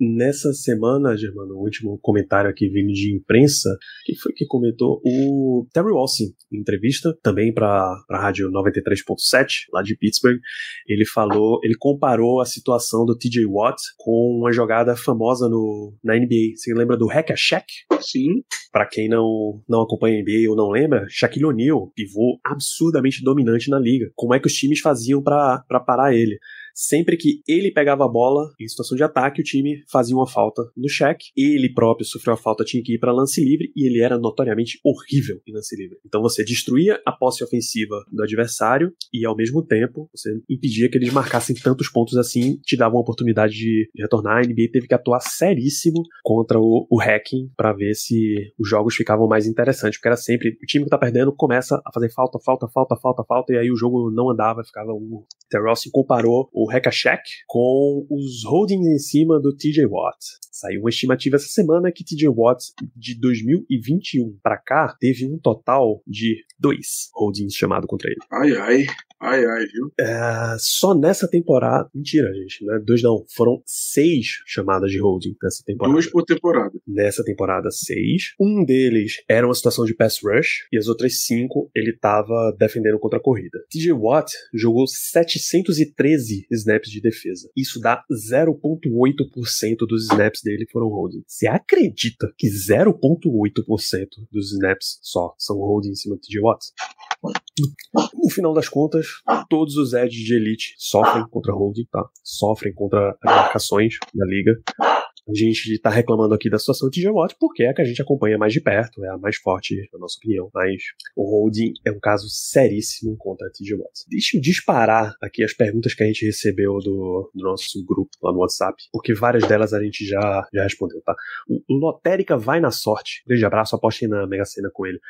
nessa semana, Germano, o último comentário aqui vindo de imprensa, quem foi que comentou? O Terry Walsin, em entrevista, também para a rádio 93.7, lá de Pittsburgh, ele falou, ele comparou a situação do TJ Watt com uma jogada famosa no, na NBA. Você lembra do Hack a Shack? Sim. Para quem não, não acompanha a NBA ou não lembra, Shaquille O'Neal, pivô absurdamente dominante na liga. Como é que os times faziam para parar ele? Sempre que ele pegava a bola em situação de ataque, o time fazia uma falta no cheque. Ele próprio sofreu a falta, tinha que ir para lance livre e ele era notoriamente horrível em lance livre. Então você destruía a posse ofensiva do adversário e ao mesmo tempo você impedia que eles marcassem tantos pontos assim, te dava uma oportunidade de, retornar. A NBA teve que atuar seríssimo contra o, o hacking para ver se os jogos ficavam mais interessantes, porque era sempre o time que tá perdendo começa a fazer falta, falta, falta, falta, falta e aí o jogo não andava, ficava um. Terrell comparou o o Hackashack com os holdings em cima do TJ Watt. Saiu uma estimativa essa semana que TJ Watt de 2021 para cá teve um total de dois holdings chamados contra ele. Ai, ai. Ai, ai, viu? É, só nessa temporada. Mentira, gente, né? Dois não. Foram seis chamadas de holding nessa temporada. Duas por temporada. Nessa temporada, seis. Um deles era uma situação de pass rush. E as outras cinco ele tava defendendo contra a corrida. TJ Watt jogou 713 snaps de defesa. Isso dá 0,8% dos snaps dele foram holding. Você acredita que 0,8% dos snaps só são holding em cima do TJ Watt? No final das contas, todos os edges de elite sofrem contra holding, tá? Sofrem contra marcações da liga. A gente está reclamando aqui da situação de TJ Watt porque é a que a gente acompanha mais de perto, é a mais forte, na nossa opinião. Mas o holding é um caso seríssimo contra a TJ. Deixa eu disparar aqui as perguntas que a gente recebeu do, do nosso grupo lá no WhatsApp, porque várias delas a gente já, já respondeu, tá? O Lotérica vai na sorte. Grande abraço, apostem na Mega Sena com ele.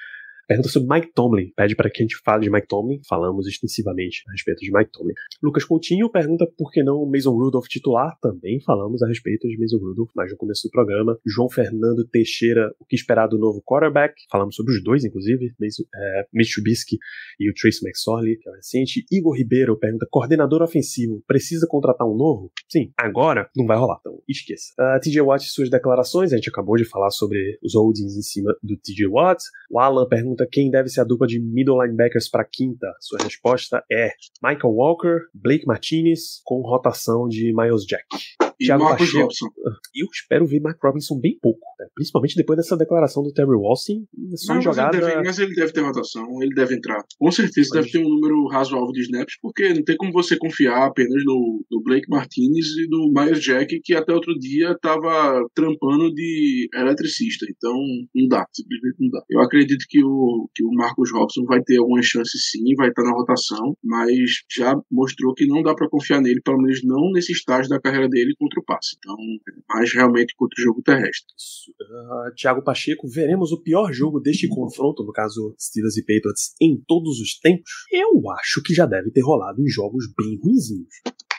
Pergunta sobre Mike Tomlin. Pede para que a gente fale de Mike Tomlin. Falamos extensivamente a respeito de Mike Tomlin. Lucas Coutinho pergunta por que não Mason Rudolph titular. Também falamos a respeito de Mason Rudolph, mais no começo do programa. João Fernando Teixeira, o que esperar do novo quarterback. Falamos sobre os dois, inclusive. é, Mitch Trubisky e o Trace McSorley, que é o recente. Igor Ribeiro pergunta, coordenador ofensivo, precisa contratar um novo? Sim, agora não vai rolar, então esqueça. Uh, TJ Watt suas declarações, a gente acabou de falar sobre os holdings em cima do TJ Watt. O Alan pergunta pergunta quem deve ser a dupla de middle linebackers para quinta. Sua resposta é Michael Walker, Blake Martinez, com rotação de Miles Jack. E Thiago Marcos Pacheco, Robson. Eu espero ver Mark Robinson bem pouco, né? principalmente depois dessa declaração do Terry Walsing. Só não, jogada... mas, ele deve, mas ele deve ter rotação, ele deve entrar. Com certeza mas... deve ter um número razoável de snaps, porque não tem como você confiar apenas no, no Blake Martinez e no Myers Jack, que até outro dia estava trampando de eletricista. Então, não dá, simplesmente não dá. Eu acredito que o, que o Marcos Robson vai ter algumas chances sim, vai estar na rotação, mas já mostrou que não dá para confiar nele, pelo menos não nesse estágio da carreira dele contra o passe. Então, mais realmente contra o jogo terrestre. Uh, Thiago Pacheco, veremos o pior jogo deste confronto, no caso Steelers e Patriots, em todos os tempos? Eu acho que já deve ter rolado em jogos bem ruinzinhos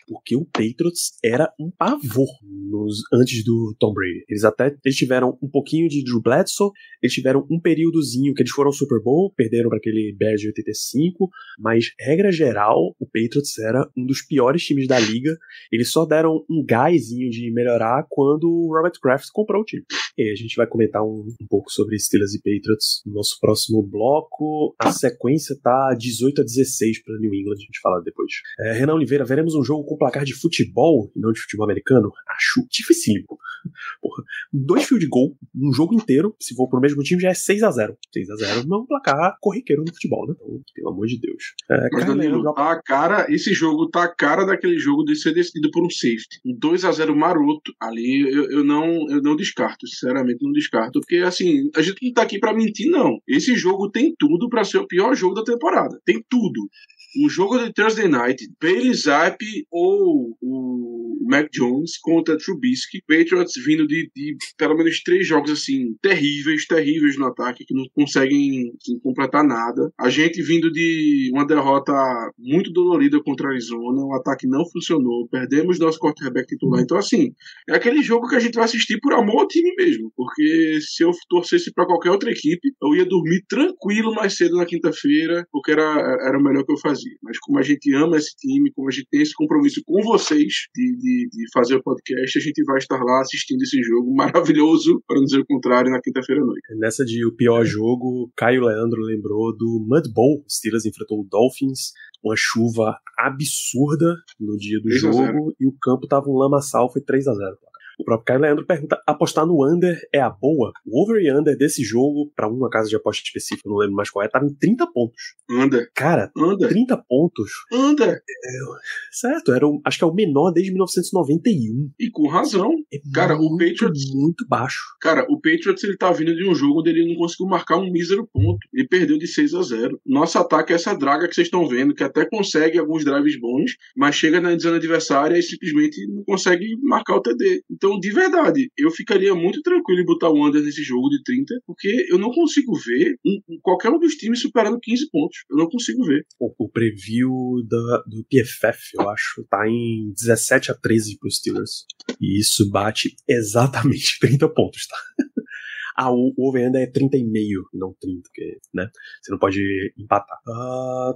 porque o Patriots era um pavor nos, antes do Tom Brady. Eles até eles tiveram um pouquinho de Drew Bledsoe, eles tiveram um períodozinho que eles foram ao Super Bowl, perderam para aquele Bears de 85, mas regra geral, o Patriots era um dos piores times da liga. Eles só deram um gásinho de melhorar quando o Robert Kraft comprou o time. E a gente vai comentar um, um pouco sobre Steelers e Patriots no nosso próximo bloco. A sequência tá 18 a 16 para New England, a gente fala depois. É, Renan Oliveira, veremos um jogo com placar de futebol e não de futebol americano? Acho dificílimo. Porra, dois fios de gol, um jogo inteiro, se for pro mesmo time, já é 6 a 0 6 a 0 não é um placar corriqueiro no futebol, né? Então, pelo amor de Deus. É, Mas, Danilo, tá a cara, esse jogo tá a cara daquele jogo de ser decidido por um safety. Um 2 a 0 maroto ali, eu, eu, não, eu não descarto, sinceramente não descarto, porque assim, a gente não tá aqui para mentir, não. Esse jogo tem tudo para ser o pior jogo da temporada. Tem tudo um jogo de Thursday Night, Bailey Zappi ou o Mac Jones contra Trubisky, Patriots vindo de, de, pelo menos três jogos assim terríveis, terríveis no ataque que não conseguem assim, completar nada. A gente vindo de uma derrota muito dolorida contra a Arizona, o ataque não funcionou, perdemos nosso quarterback titular. Então assim, é aquele jogo que a gente vai assistir por amor ao time mesmo, porque se eu torcesse para qualquer outra equipe, eu ia dormir tranquilo mais cedo na quinta-feira, porque era, era o melhor que eu fazia. Mas como a gente ama esse time, como a gente tem esse compromisso com vocês de, de, de fazer o podcast, a gente vai estar lá assistindo esse jogo maravilhoso, para não dizer o contrário, na quinta-feira à noite. Nessa de o pior jogo, Caio Leandro lembrou do Mud Bowl. Steelers enfrentou o Dolphins, uma chuva absurda no dia do jogo e o campo tava um lamaçal, foi 3 a 0 o próprio Caio Leandro pergunta: apostar no under é a boa? O over e under desse jogo, para uma casa de aposta específica, não lembro mais qual é, tava em 30 pontos. Under. Cara, under. 30 pontos. Under. É, certo, era um, acho que é o menor desde 1991. E com razão. É cara, muito, o Patriots. Muito baixo. Cara, o Patriots ele tá vindo de um jogo onde ele não conseguiu marcar um mísero ponto. Ele perdeu de 6 a 0. Nosso ataque é essa draga que vocês estão vendo, que até consegue alguns drives bons, mas chega na zona adversária e simplesmente não consegue marcar o TD. Então, então, de verdade, eu ficaria muito tranquilo em botar o under nesse jogo de 30, porque eu não consigo ver um, qualquer um dos times superando 15 pontos. Eu não consigo ver. O, o preview da, do PFF, eu acho, tá em 17 a 13 para os Steelers. E isso bate exatamente 30 pontos, tá? Ah, o, o over-under é 30,5, não 30, porque, né? Você não pode empatar. Ah,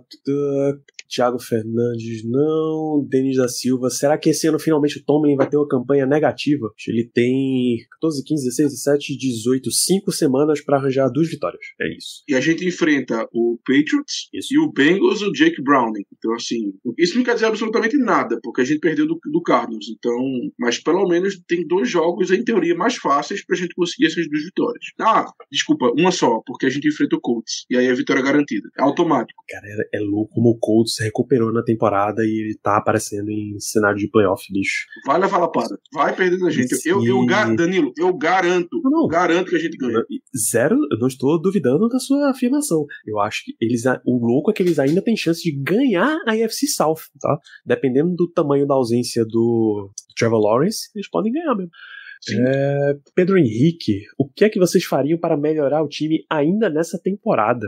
Thiago Fernandes, não. Denis da Silva. Será que esse ano finalmente o Tomlin vai ter uma campanha negativa? Ele tem 14, 15, 16, 17, 18, 5 semanas para arranjar duas vitórias. É isso. E a gente enfrenta o Patriots isso. e o Bengals o Jake Browning. Então, assim, isso não quer dizer absolutamente nada, porque a gente perdeu do, do Cardinals. Então, mas pelo menos tem dois jogos, em teoria, mais fáceis pra gente conseguir essas duas vitórias. Ah, desculpa, uma só, porque a gente enfrenta o Colts. E aí a vitória é garantida. É automático. Cara, é, é louco como o Colts se recuperou na temporada e ele tá aparecendo em cenário de playoff, bicho. Vai levar lapada. Vai perder da gente. Eu, eu, eu, Danilo, eu garanto. Não, não. Garanto que a gente ganha. Zero, eu não estou duvidando da sua afirmação. Eu acho que eles. O louco é que eles ainda têm chance de ganhar a AFC South, tá? Dependendo do tamanho da ausência do Trevor Lawrence, eles podem ganhar mesmo. É, Pedro Henrique, o que é que vocês fariam para melhorar o time ainda nessa temporada?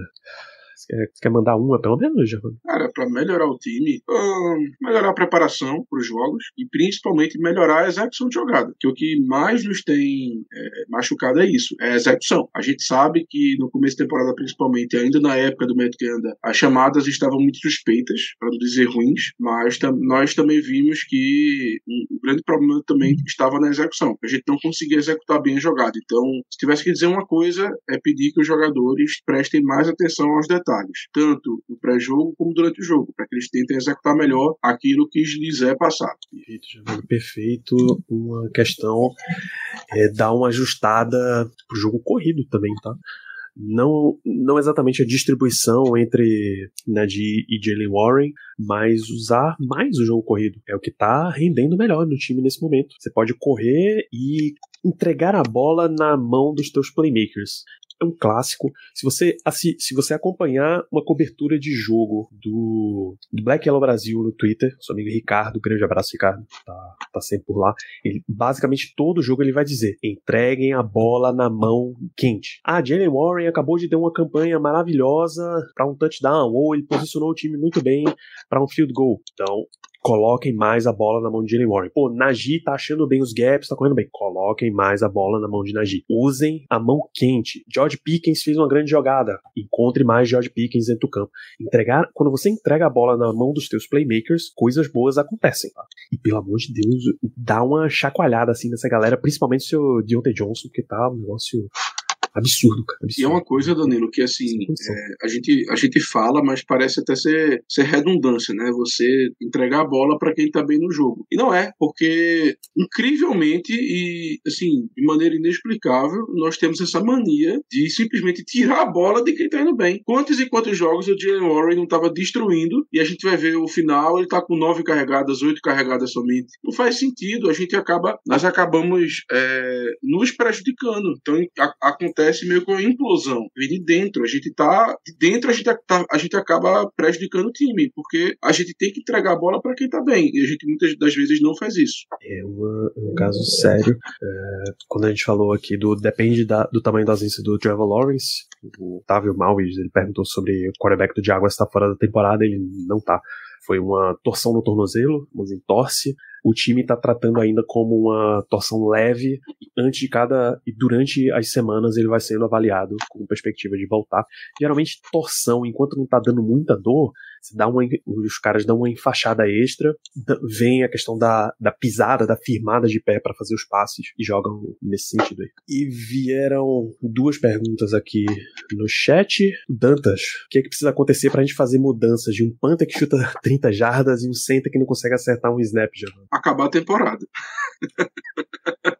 Você quer, quer mandar uma, pelo menos, Giovanni? Cara, para melhorar o time, hum, melhorar a preparação para os jogos e principalmente melhorar a execução de jogada. Que o que mais nos tem é, machucado é isso, é a execução. A gente sabe que no começo da temporada, principalmente, ainda na época do Matt Ganda, as chamadas estavam muito suspeitas, para não dizer ruins, mas tam nós também vimos que um, o grande problema também estava na execução. A gente não conseguia executar bem a jogada. Então, se tivesse que dizer uma coisa, é pedir que os jogadores prestem mais atenção aos detalhes detalhes, tanto no pré-jogo como durante o jogo, para que eles tentem executar melhor aquilo que lhes é passado. Perfeito, perfeito. Uma questão é dar uma ajustada pro jogo corrido também, tá? não, não exatamente a distribuição entre Najee e Jalen Warren, mas usar mais o jogo corrido. É o que está rendendo melhor no time nesse momento. Você pode correr e entregar a bola na mão dos teus playmakers é um clássico. Se você, se você acompanhar uma cobertura de jogo do, do Black Yellow Brasil no Twitter, seu amigo Ricardo, grande abraço, Ricardo, tá, tá sempre por lá. Ele, basicamente, todo jogo ele vai dizer: entreguem a bola na mão quente. Ah, Jalen Warren acabou de ter uma campanha maravilhosa para um touchdown, ou ele posicionou o time muito bem para um field goal. Então, coloquem mais a bola na mão de Jalen Warren. Pô, Najee tá achando bem os gaps, tá correndo bem. Coloquem mais a bola na mão de Najee. Usem a mão quente. George Pickens fez uma grande jogada. Encontre mais George Pickens dentro do campo. Entregar, quando você entrega a bola na mão dos teus playmakers, coisas boas acontecem, tá? E pelo amor de Deus, dá uma chacoalhada assim nessa galera, principalmente o seu Deontay Johnson, que tá um negócio absurdo, cara. Absurdo. E é uma coisa, Danilo, que assim, é, a, gente, a gente fala, mas parece até ser, ser redundância, né? Você entregar a bola para quem tá bem no jogo. E não é, porque incrivelmente e assim, de maneira inexplicável, nós temos essa mania de simplesmente tirar a bola de quem tá indo bem. Quantos e quantos jogos o Jalen Warren não tava destruindo e a gente vai ver o final, ele tá com nove carregadas, oito carregadas somente. Não faz sentido, a gente acaba, nós acabamos é, nos prejudicando. Então acontece acontece meio com a implosão. Vem de dentro. A gente tá. De dentro a gente, tá, a gente acaba prejudicando o time, porque a gente tem que entregar a bola para quem tá bem. E a gente muitas das vezes não faz isso. É uma, um caso sério. É, quando a gente falou aqui do. Depende da, do tamanho da ausência do Trevor Lawrence. O Otávio Malvis, ele perguntou sobre o quarterback do Jaguars está fora da temporada, ele não tá. Foi uma torção no tornozelo, mas entorse o time está tratando ainda como uma torção leve antes de cada e durante as semanas ele vai sendo avaliado com perspectiva de voltar. Geralmente torção, enquanto não está dando muita dor, dá uma, os caras dão uma enfaixada extra, vem a questão da, da pisada, da firmada de pé para fazer os passes e jogam nesse sentido aí. E vieram duas perguntas aqui no chat. Dantas, o que é que precisa acontecer pra gente fazer mudanças de um Panther que chuta 30 jardas e um center que não consegue acertar um snap, já? Acabar a temporada.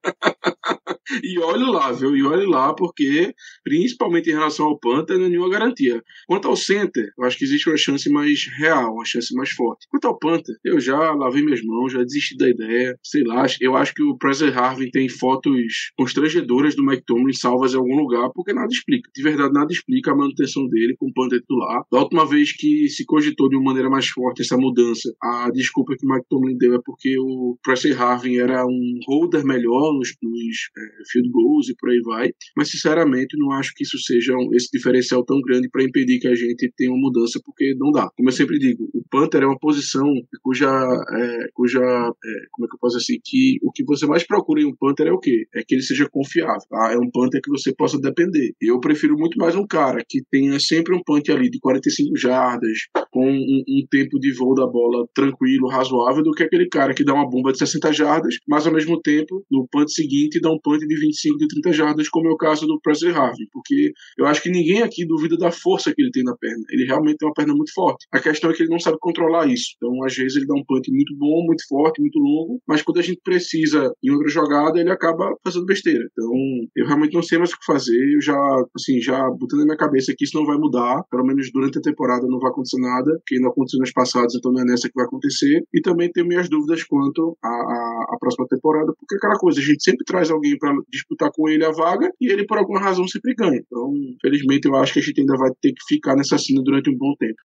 E olhe lá, viu? E olhe lá, porque, principalmente em relação ao Panther, não é nenhuma garantia. Quanto ao Center, eu acho que existe uma chance mais real, uma chance mais forte. Quanto ao Panther, eu já lavei minhas mãos, já desisti da ideia. Sei lá, eu acho que o Presley Harvey tem fotos constrangedoras do Tomlin salvas em algum lugar, porque nada explica. De verdade, nada explica a manutenção dele com o Panther titular. Da última vez que se cogitou de uma maneira mais forte essa mudança, a desculpa que o Tomlin deu é porque o Presley Harvey era um holder melhor nos, nos é, field goals e por aí vai. Mas, sinceramente, não acho que isso seja um, esse diferencial tão grande para impedir que a gente tenha uma mudança, porque não dá. Como eu sempre digo, o Panther é uma posição cuja, é, cuja é, como é que eu posso assim, que o que você mais procura em um Panther é o quê? É que ele seja confiável, tá? É um Panther que você possa depender. Eu prefiro muito mais um cara que tenha sempre um punt ali de 45 jardas, com um, um tempo de voo da bola tranquilo, razoável, do que aquele cara que dá uma bomba de 60 jardas, mas ao mesmo tempo, no punt seguinte, dá um punt de 25, de 30 jardas, como é o caso do Presley Harvey, porque eu acho que ninguém aqui duvida da força que ele tem na perna. Ele realmente tem uma perna muito forte. A questão é que ele não sabe controlar isso. Então, às vezes, ele dá um punt muito bom, muito forte, muito longo, mas quando a gente precisa em outra jogada, ele acaba fazendo besteira. Então, eu realmente não sei mais o que fazer. Eu já, assim, já botando na minha cabeça que isso não vai mudar, pelo menos durante a temporada não vai acontecer nada, que não aconteceu nas passadas, então não é nessa que vai acontecer. E também tenho minhas dúvidas quanto à, próxima temporada, porque é aquela coisa, a gente sempre traz alguém disputar com ele a vaga e ele, por alguma razão, sempre ganha. Então, felizmente, eu acho que a gente ainda vai ter que ficar nessa cena durante um bom tempo.